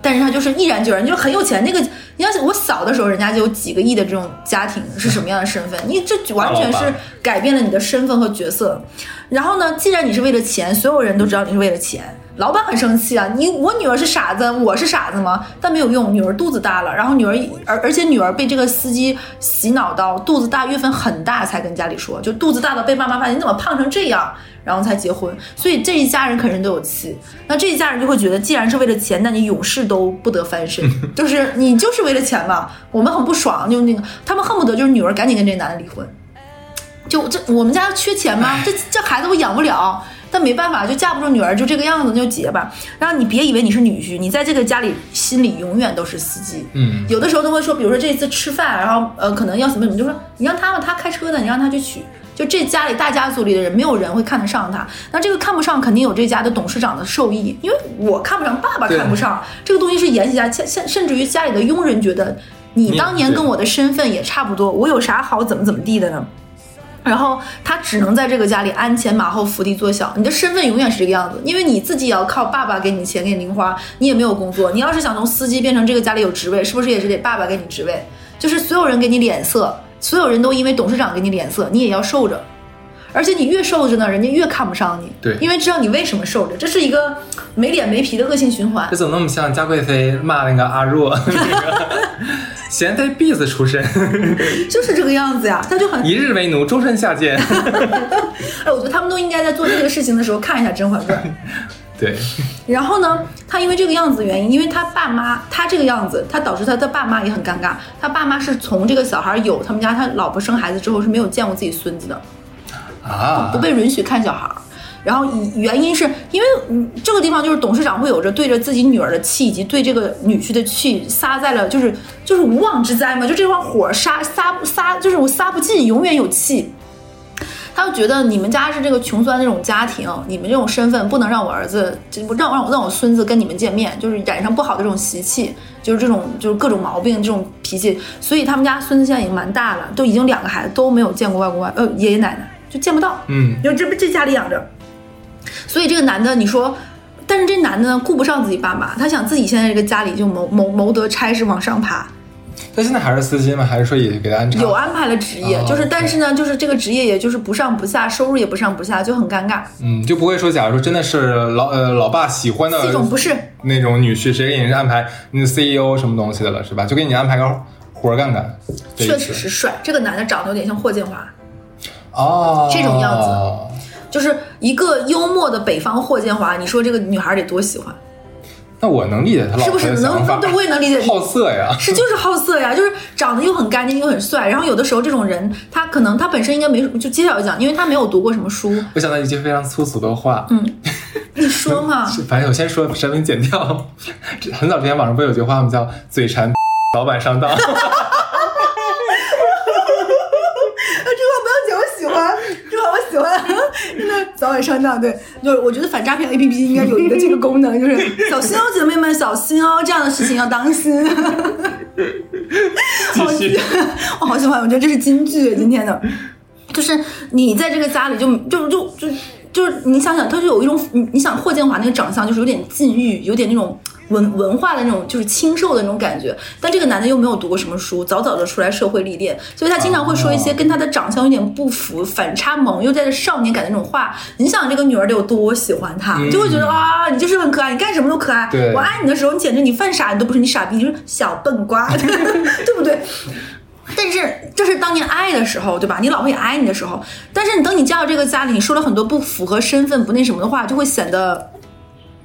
Speaker 3: 但是他就是毅然决然，就是很有钱。那个你要想，我小的时候人家就有几个亿的这种家庭是什么样的身份？你这完全是改变了你的身份和角色。然后呢，既然你是为了钱，所有人都知道你是为了钱，老板很生气啊！你我女儿是傻子，我是傻子吗？但没有用，女儿肚子大了，然后女儿而而且女儿被这个司机洗脑到肚子大，月份很大才跟家里说，就肚子大到被爸妈发现你怎么胖成这样。然后才结婚，所以这一家人肯定都有气。那这一家人就会觉得，既然是为了钱，那你永世都不得翻身。[laughs] 就是你就是为了钱嘛。我们很不爽，就那个他们恨不得就是女儿赶紧跟这男的离婚。就这我们家缺钱吗？这这孩子我养不了，但没办法，就架不住女儿就这个样子，就结吧。然后你别以为你是女婿，你在这个家里心里永远都是司机。
Speaker 2: 嗯，
Speaker 3: 有的时候都会说，比如说这次吃饭，然后呃可能要什么什么，就说你让他吧，他开车的，你让他去取。就这家里大家族里的人，没有人会看得上他。那这个看不上，肯定有这家的董事长的受益。因为我看不上，爸爸看不上，这个东西是沿袭下，甚甚至于家里的佣人觉得你当年跟我的身份也差不多，我有啥好怎么怎么地的呢？然后他只能在这个家里鞍前马后伏地做小，你的身份永远是这个样子，因为你自己也要靠爸爸给你钱给你零花，你也没有工作。你要是想从司机变成这个家里有职位，是不是也是得爸爸给你职位？就是所有人给你脸色。所有人都因为董事长给你脸色，你也要受着，而且你越受着呢，人家越看不上你。
Speaker 2: 对，
Speaker 3: 因为知道你为什么受着，这是一个没脸没皮的恶性循环。
Speaker 2: 这怎么那么像嘉贵妃骂那个阿若？贤妃婢子出身，[laughs]
Speaker 3: 就是这个样子呀，他就很
Speaker 2: 一日为奴，终身下贱。[laughs]
Speaker 3: 哎，我觉得他们都应该在做这个事情的时候看一下《甄嬛传》。[laughs]
Speaker 2: 对，
Speaker 3: 然后呢，他因为这个样子原因，因为他爸妈他这个样子，他导致他的爸妈也很尴尬。他爸妈是从这个小孩有他们家他老婆生孩子之后是没有见过自己孙子的，
Speaker 2: 啊，
Speaker 3: 不被允许看小孩。然后以原因是因为嗯这个地方就是董事长会有着对着自己女儿的气以及对这个女婿的气撒在了就是就是无妄之灾嘛，就这块火撒撒撒就是我撒不尽，永远有气。他就觉得你们家是这个穷酸那种家庭，你们这种身份不能让我儿子，不让让我让我孙子跟你们见面，就是染上不好的这种习气，就是这种就是各种毛病，这种脾气。所以他们家孙子现在已经蛮大了，都已经两个孩子都没有见过外公外呃爷爷奶奶，就见不到。
Speaker 2: 嗯，
Speaker 3: 就这不这家里养着，所以这个男的你说，但是这男的呢顾不上自己爸妈，他想自己现在这个家里就谋谋谋得差事往上爬。
Speaker 2: 他现在还是司机吗？还是说也给他安排？
Speaker 3: 有安排了职业，
Speaker 2: 哦
Speaker 3: 就是但是呢，就是这个职业也就是不上不下，收入也不上不下，就很尴尬。
Speaker 2: 嗯，就不会说，假如说真的是老呃老爸喜欢的
Speaker 3: 这种不是，
Speaker 2: 那种女婿，谁给你安排那 CEO 什么东西的了，是吧？就给你安排个活儿干干。
Speaker 3: 确实是帅。这个男的长得有点像霍建华，
Speaker 2: 哦，
Speaker 3: 这种样子就是一个幽默的北方霍建华。你说这个女孩得多喜欢？
Speaker 2: 那我能理解他老婆
Speaker 3: 是不是能 [laughs] 对我也能理解
Speaker 2: 好色呀。
Speaker 3: 是就是好色呀，就是长得又很干净又很帅。然后有的时候这种人，他可能他本身应该没就接下来讲，因为他没有读过什么书。
Speaker 2: 我想到一句非常粗俗的话，
Speaker 3: 嗯，你说嘛？
Speaker 2: 是反正我先说，声明剪掉。[laughs] 很早之前网上不是有句话吗？叫“嘴馋 [laughs] 老板上当”。
Speaker 3: 这话不要剪，我喜欢，这话我喜欢。真的早晚上当，对，就是我觉得反诈骗 APP 应该有一个这个功能，就是 [laughs] 小心哦，姐妹们小心哦，这样的事情要当心。好
Speaker 2: 继续 [laughs]
Speaker 3: 我好喜欢，我觉得这是金句，今天的，就是你在这个家里就就就就就是你想想，他就有一种你你想霍建华那个长相，就是有点禁欲，有点那种。文文化的那种就是清瘦的那种感觉，但这个男的又没有读过什么书，早早的出来社会历练，所以他经常会说一些跟他的长相有点不符、反差萌又带着少年感的那种话。你想这个女儿得有多喜欢他，就会觉得啊，你就是很可爱，你干什么都可爱。我爱你的时候，你简直你犯傻你都不是，你傻逼，你就是小笨瓜，[laughs] 对不对？但是这是当年爱的时候，对吧？你老婆也爱你的时候，但是你等你嫁到这个家里，你说了很多不符合身份、不那什么的话，就会显得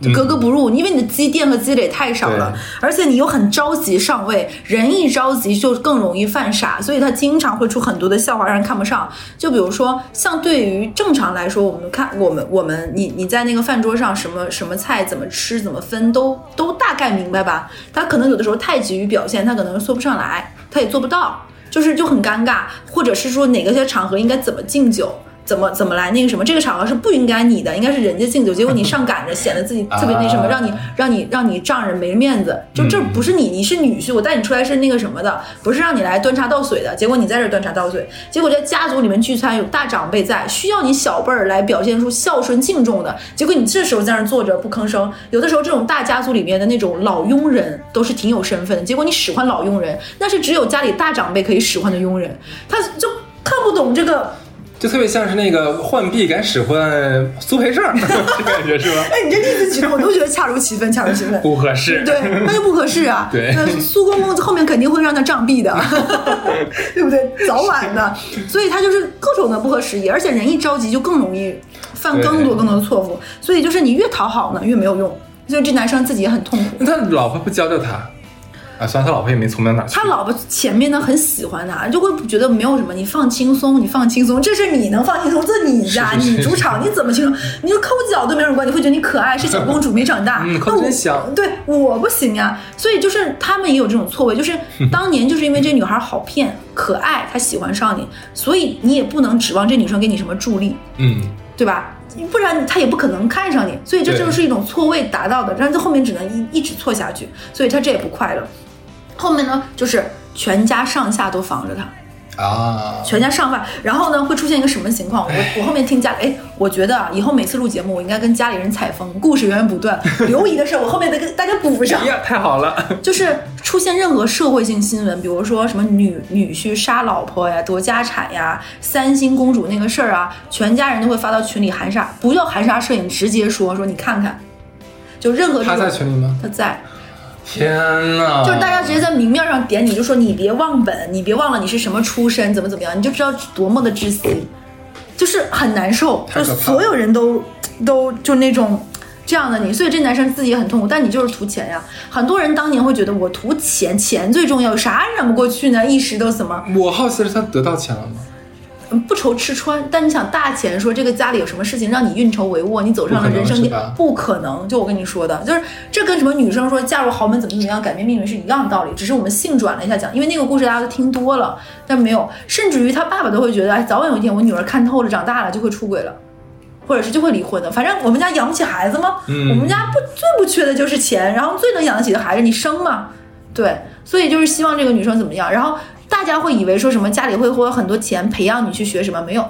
Speaker 3: 就格格不入，因为你的积淀和积累太少了，而且你又很着急上位，人一着急就更容易犯傻，所以他经常会出很多的笑话让人看不上。就比如说，像对于正常来说，我们看我们我们你你在那个饭桌上什么什么菜怎么吃怎么分都都大概明白吧？他可能有的时候太急于表现，他可能说不上来，他也做不到。就是就很尴尬，或者是说哪个些场合应该怎么敬酒，怎么怎么来那个什么，这个场合是不应该你的，应该是人家敬酒，结果你上赶着，显得自己 [laughs] 特别那什么，
Speaker 2: 啊
Speaker 3: 让你让你让你丈人没面子，就这不是你，你是女婿，我带你出来是那个什么的，不是让你来端茶倒水的，结果你在这端茶倒水，结果在家族里面聚餐有大长辈在，需要你小辈儿来表现出孝顺敬重的，结果你这时候在那坐着不吭声，有的时候这种大家族里面的那种老佣人都是挺有身份的，结果你使唤老佣人，那是只有家里大长辈可以使唤的佣人，他就看不懂这个。
Speaker 2: 就特别像是那个浣碧敢使唤苏培盛，[laughs] 这感觉是吧？
Speaker 3: 哎，你这例子举的我都觉得恰如其分，恰如其分。
Speaker 2: 不合适。
Speaker 3: 对，那就不合适啊。
Speaker 2: 对
Speaker 3: 那苏公公后面肯定会让他杖毙的，[laughs] 对不对？早晚的，所以他就是各种的不合时宜，而且人一着急就更容易犯更多更多的错误，所以就是你越讨好呢，越没有用。所以这男生自己也很痛苦。
Speaker 2: 那他老婆不教教他啊？虽然他老婆也没聪明到哪去。
Speaker 3: 他老婆前面呢很喜欢他，就会觉得没有什么，你放轻松，你放轻松，这是你能放轻松，这你家你主场，你怎么轻松？你就抠脚都没人管，你会觉得你可爱，是小公主没长大。
Speaker 2: 嗯抠真香
Speaker 3: 对我不行呀，所以就是他们也有这种错位，就是当年就是因为这女孩好骗、可爱，她喜欢上你，所以你也不能指望这女生给你什么助力。
Speaker 2: 嗯，
Speaker 3: 对吧？不然他也不可能看上你，所以这
Speaker 2: 对
Speaker 3: 就是一种错位达到的，但是他后面只能一一直错下去，所以他这也不快乐。后面呢，就是全家上下都防着他，
Speaker 2: 啊，
Speaker 3: 全家上万，然后呢会出现一个什么情况？我我后面听家里，哎，我觉得啊，以后每次录节目，我应该跟家里人采风，故事源源不断。刘姨的事儿，我后面再跟大家补上
Speaker 2: 哎。呀，太好了！
Speaker 3: 就是出现任何社会性新闻，比如说什么女女婿杀老婆呀、夺家产呀、三星公主那个事儿啊，全家人都会发到群里含沙，不要含沙射影，直接说说你看看，就任何这
Speaker 2: 他在群里吗？
Speaker 3: 他在，
Speaker 2: 天哪！
Speaker 3: 就是大家直接在明面上点你，就说你别忘本，你别忘了你是什么出身，怎么怎么样，你就知道多么的窒息，就是很难受，就所有人都都就那种。这样的你，所以这男生自己也很痛苦，但你就是图钱呀。很多人当年会觉得我图钱，钱最重要，有啥忍不过去呢？一时都什么
Speaker 2: 我好奇是他得到钱了吗？
Speaker 3: 嗯不愁吃穿，但你想大钱，说这个家里有什么事情让你运筹帷幄，你走上了人生巅
Speaker 2: 不可能是吧，
Speaker 3: 不可能。就我跟你说的，就是这跟什么女生说嫁入豪门怎么怎么样改变命运是一样的道理，只是我们性转了一下讲，因为那个故事大家都听多了，但没有，甚至于他爸爸都会觉得，哎，早晚有一天我女儿看透了，长大了就会出轨了。或者是就会离婚的，反正我们家养不起孩子吗，
Speaker 2: 嗯
Speaker 3: 我们家不最不缺的就是钱，然后最能养得起的孩子你生嘛，对，所以就是希望这个女生怎么样，然后大家会以为说什么家里会会有很多钱培养你去学什么，没有，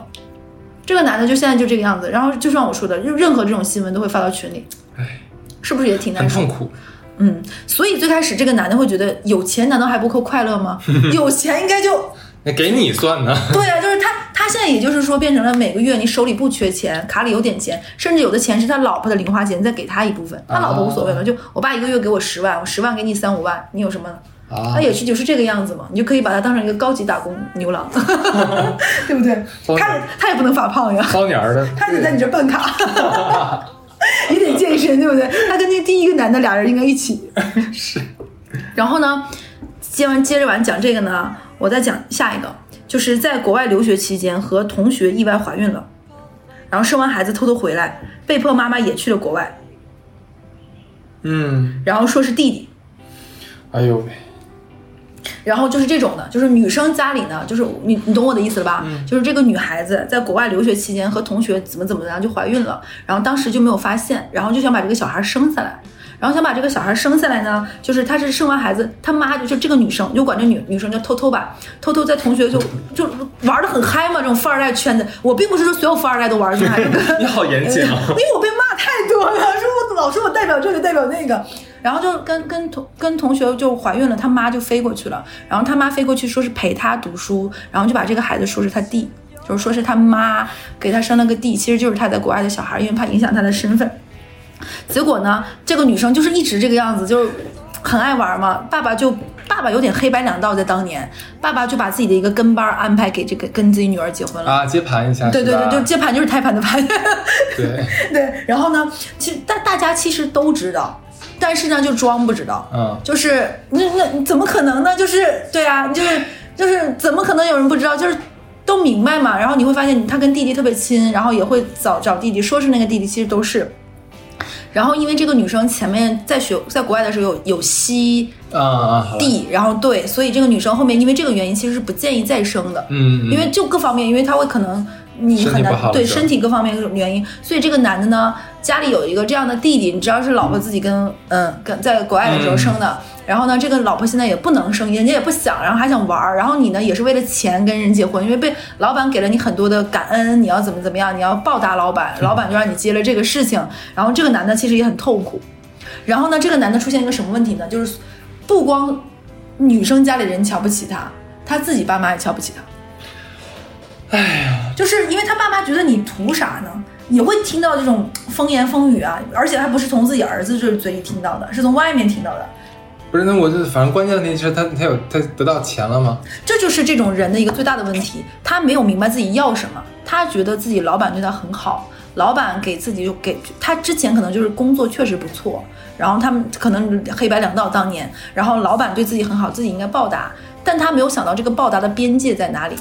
Speaker 3: 这个男的就现在就这个样子，然后就像我说的，就任何这种新闻都会发到群里，
Speaker 2: 唉，
Speaker 3: 是不是也挺难受？
Speaker 2: 很痛苦。
Speaker 3: 嗯，所以最开始这个男的会觉得有钱难道还不够快乐吗？[laughs] 有钱应该就
Speaker 2: 那给你算呢？[laughs]
Speaker 3: 对啊，就是他，他现在也就是说变成了每个月你手里不缺钱，卡里有点钱，甚至有的钱是他老婆的零花钱，再给他一部分，他老婆无所谓了，就我爸一个月给我十万，我十万给你三五万，你有什么？
Speaker 2: 啊
Speaker 3: 他，也是就是这个样子嘛，你就可以把他当成一个高级打工牛郎，[laughs] 对不对？[laughs]
Speaker 2: 包
Speaker 3: 他他也不能发胖呀，
Speaker 2: 骚年儿的，
Speaker 3: 他得在你这办卡，[laughs] 也得健身，对不对？他跟那第一个男的俩人应该一起。
Speaker 2: 是。
Speaker 3: 然后呢，接完接着完讲这个呢，我再讲下一个，就是在国外留学期间和同学意外怀孕了，然后生完孩子偷偷回来，被迫妈妈也去了国外，
Speaker 2: 嗯，
Speaker 3: 然后说是弟弟。
Speaker 2: 哎呦喂，
Speaker 3: 然后就是这种的，就是女生家里呢，就是你你懂我的意思了吧？
Speaker 2: 嗯
Speaker 3: 就是这个女孩子在国外留学期间和同学怎么怎么样就怀孕了，然后当时就没有发现，然后就想把这个小孩生下来。然后想把这个小孩生下来呢，就是她是生完孩子，她妈就就这个女生就管这女女生叫偷偷吧，偷偷在同学就 [laughs] 就玩的很嗨嘛，这种富二代圈子。我并不是说所有富二代都玩这种，
Speaker 2: 你好严谨啊！
Speaker 3: 因为我被骂太多了，说我老说我代表这个代表那个，然后就跟跟同跟同学就怀孕了，他妈就飞过去了，然后他妈飞过去说是陪他读书，然后就把这个孩子说是他弟，就是说是他妈给他生了个弟，其实就是他在国外的小孩，因为怕影响他的身份。结果呢，这个女生就是一直这个样子，就是很爱玩嘛。爸爸就爸爸有点黑白两道，在当年，爸爸就把自己的一个跟班安排给这个跟自己女儿结婚了。
Speaker 2: 啊，接盘一下，
Speaker 3: 对对对，就接盘就是胎盘的盘。
Speaker 2: 对，[laughs]
Speaker 3: 对，然后呢，其实大大家其实都知道，但是呢就装不知道，
Speaker 2: 嗯，
Speaker 3: 就是那那怎么可能呢？就是对啊，就是就是怎么可能有人不知道？就是都明白嘛。然后你会发现他跟弟弟特别亲，然后也会找找弟弟，说是那个弟弟，其实都是。然后因为这个女生前面在学在国外的时候有有吸
Speaker 2: 啊
Speaker 3: 地，然后对，所以这个女生后面因为这个原因其实是不建议再生的。
Speaker 2: 嗯，嗯
Speaker 3: 因为就各方面，因为她会可能你很难对身体各方面各种原因，所以这个男的呢，家里有一个这样的弟弟，你知道是老婆自己跟嗯跟在国外的时候生的，然后呢，这个老婆现在也不能生，人家也不想，然后还想玩儿，然后你呢也是为了钱跟人结婚，因为被老板给了你很多的感恩，你要怎么怎么样，你要报答老板，老板就让你接了这个事情，然后这个男的其实也很痛苦，然后呢，这个男的出现一个什么问题呢？就是不光女生家里人瞧不起他，他自己爸妈也瞧不起他。
Speaker 2: 哎呀，
Speaker 3: 就是因为他爸妈觉得你图啥呢？也会听到这种风言风语啊，而且还不是从自己儿子这嘴里听到的，是从外面听到的。
Speaker 2: 不是，那我就反正关键问题是他他有他得到钱了吗？
Speaker 3: 这就是这种人的一个最大的问题，他没有明白自己要什么，他觉得自己老板对他很好，老板给自己就给他之前可能就是工作确实不错，然后他们可能黑白两道当年，然后老板对自己很好，自己应该报答，但他没有想到这个报答的边界在哪里。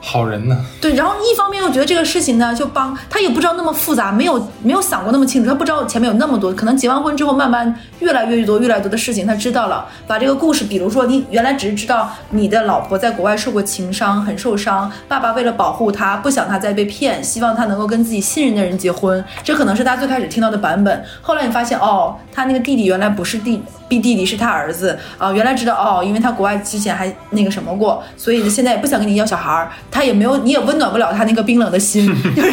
Speaker 2: 好人呢？
Speaker 3: 对，然后一方面又觉得这个事情呢，就帮他也不知道那么复杂，没有没有想过那么清楚，他不知道前面有那么多，可能结完婚之后慢慢越来越多越来越多的事情他知道了，把这个故事，比如说你原来只是知道你的老婆在国外受过情伤，很受伤，爸爸为了保护她，不想她再被骗，希望她能够跟自己信任的人结婚，这可能是他最开始听到的版本。后来你发现哦，他那个弟弟原来不是弟。弟弟弟是他儿子啊、原来知道哦，因为他国外之前还那个什么过，所以现在也不想跟你要小孩儿，他也没有，你也温暖不了他那个冰冷的心，[laughs] 就是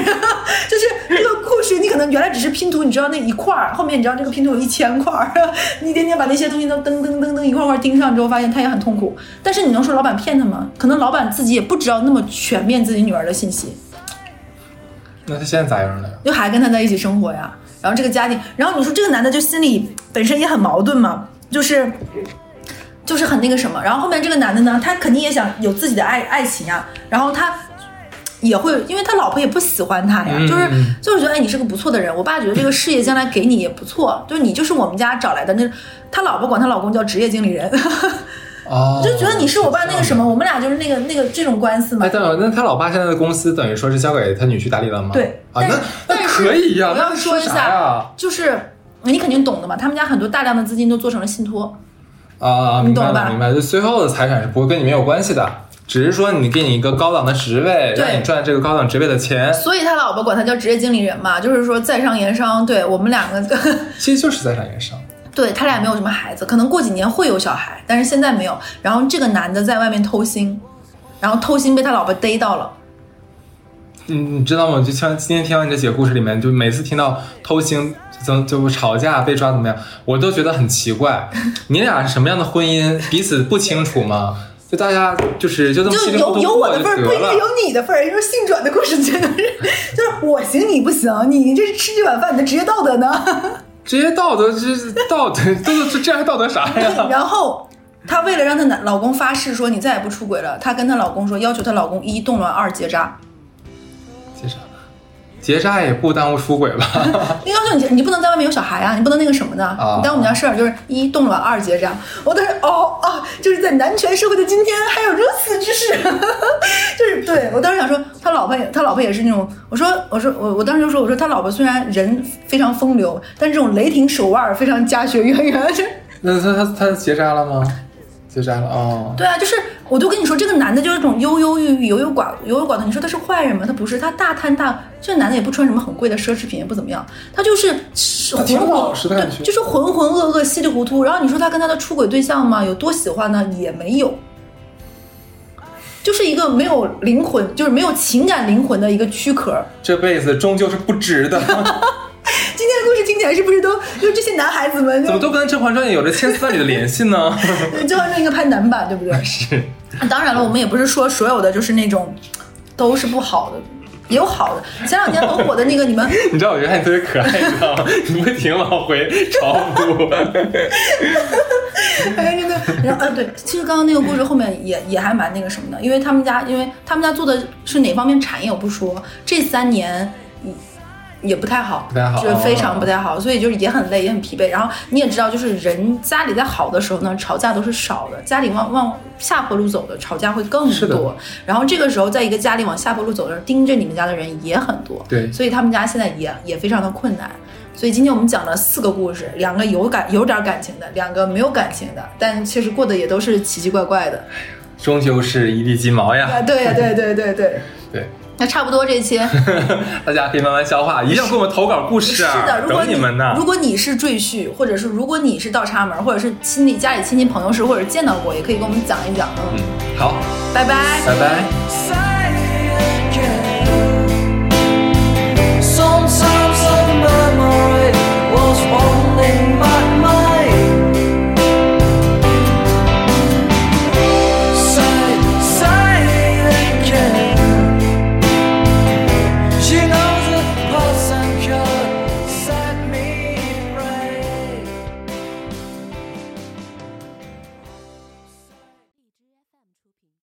Speaker 3: 就是这个故事，你可能原来只是拼图，你知道那一块儿，后面你知道这个拼图有一千块儿，[laughs] 你一天天把那些东西都噔噔噔噔一块块钉上之后，发现他也很痛苦。但是你能说老板骗他吗？可能老板自己也不知道那么全面自己女儿的信息。
Speaker 2: 那他现在咋样了呀？
Speaker 3: 就还跟他在一起生活呀。然后这个家庭，然后你说这个男的就心里本身也很矛盾嘛，就是就是很那个什么。然后后面这个男的呢，他肯定也想有自己的爱爱情呀。然后他也会，因为他老婆也不喜欢他呀，
Speaker 2: 嗯
Speaker 3: 就是就是觉得哎你是个不错的人，我爸觉得这个事业将来给你也不错，就是你就是我们家找来的那。他老婆管他老公叫职业经理人，[laughs]
Speaker 2: 哦，
Speaker 3: 就觉得你是我爸那个什么，我们俩就是那个那个这种官司嘛
Speaker 2: 哎，。但那他老爸现在的公司等于说是交给他女婿打理了吗？
Speaker 3: 对
Speaker 2: 啊，那那可以呀、
Speaker 3: 我要
Speaker 2: 那
Speaker 3: 说一下
Speaker 2: 呀？
Speaker 3: 就是你肯定懂的嘛，他们家很多大量的资金都做成了信托，
Speaker 2: 啊，明白了，
Speaker 3: 你懂吧
Speaker 2: 明白。就最后的财产是不会跟你没有关系的，只是说你给你一个高档的职位，
Speaker 3: 对
Speaker 2: 让你赚这个高档职位的钱，
Speaker 3: 所以他老婆管他叫职业经理人嘛，就是说在商言商。对我们两个，[laughs]
Speaker 2: 其实就是在商言商。
Speaker 3: 对他俩没有什么孩子，可能过几年会有小孩，但是现在没有。然后这个男的在外面偷腥，然后偷腥被他老婆逮到了，
Speaker 2: 嗯，你知道吗？就像今天听到你这几个故事里面，就每次听到偷腥就就吵架被抓怎么样，我都觉得很奇怪。你俩是什么样的婚姻，彼此不清楚吗？就大家就是就这么
Speaker 3: 就有有我的份儿，不一定。有你的份儿。因为性转的故事，真的是，[laughs] 就是我行你不行，你这是吃这碗饭，你的职业道德呢？
Speaker 2: 职业道德，这是道德，这这这还道德啥呀？[laughs]
Speaker 3: 然后她为了让她男老公发誓说你再也不出轨了，她跟她老公说，要求她老公一动乱，二结扎。
Speaker 2: 结扎，也不耽误出轨吧？[laughs]
Speaker 3: 因为要求你，你不能在外面有小孩啊，你不能那个什么的，
Speaker 2: 啊
Speaker 3: 你耽误我们家事儿，就是一冻卵，二结扎。我当时哦啊，就是在男权社会的今天还有如此之事，[laughs] 就是对我当时想说，他老婆也他老婆也是那种，我说我说我我当时就说我说他老婆虽然人非常风流，但是这种雷霆手腕儿非常家学渊源。[laughs]
Speaker 2: 那他他他结扎了吗？结扎了哦。
Speaker 3: 对啊，就是我就跟你说，这个男的就是这种忧忧郁郁、优优寡优优寡断。你说他是坏人吗？他不是，他大贪大。这男的也不穿什么很贵的奢侈品，也不怎么样，他就是是浑
Speaker 2: 挺
Speaker 3: 浑
Speaker 2: 老实的感觉
Speaker 3: 对，就是浑浑噩噩、稀里糊涂。然后你说他跟他的出轨对象吗？有多喜欢呢？也没有。就是一个没有灵魂，就是没有情感灵魂的一个躯壳。
Speaker 2: 这辈子终究是不值的，[laughs] [laughs]
Speaker 3: 今天的故事听起来是不是都就这些男孩子们
Speaker 2: 怎么都跟《甄嬛传》有着千丝万缕的联系呢？[laughs]
Speaker 3: 甄嬛传》应该拍男版，对不对？
Speaker 2: 是，
Speaker 3: 当然了，我们也不是说所有的就是那种都是不好的，也有好的。前两天很火的那个，你们 [laughs]
Speaker 2: 你知道我觉得你特别可爱，你知道吗？你不停往回超度。
Speaker 3: 哎，那个，然后呃，对，其实刚刚那个故事后面也也还蛮那个什么的，因为他们家，因为他们家做的是哪方面产业我不说，这三年。嗯也不太好，
Speaker 2: 不太好
Speaker 3: 就是非常不太好，所以就是也很累，也很疲惫。然后你也知道，就是人家里在好的时候呢，吵架都是少的；家里往往下坡路走的，吵架会更
Speaker 2: 是
Speaker 3: 多。然后这个时候，在一个家里往下坡路走的，盯着你们家的人也很多。
Speaker 2: 对
Speaker 3: 所以他们家现在也也非常的困难。所以今天我们讲了四个故事，两个有感有点感情的，两个没有感情的，但其实过得也都是奇奇怪怪的。
Speaker 2: 终究是一地鸡毛
Speaker 3: 啊，
Speaker 2: 呀。
Speaker 3: 对对对对对，
Speaker 2: 对，[laughs]
Speaker 3: 那差不多这些。[laughs]
Speaker 2: 大家可以慢慢消化，一定要给我们投稿故事啊！
Speaker 3: 是的，如果
Speaker 2: 等你们呢。
Speaker 3: 如果你是赘婿，或者是如果你是倒插门，或者是亲戚家里亲戚朋友是，或者见到过，也可以跟我们讲一讲。嗯，
Speaker 2: 嗯，好，
Speaker 3: 拜拜。
Speaker 2: 拜拜。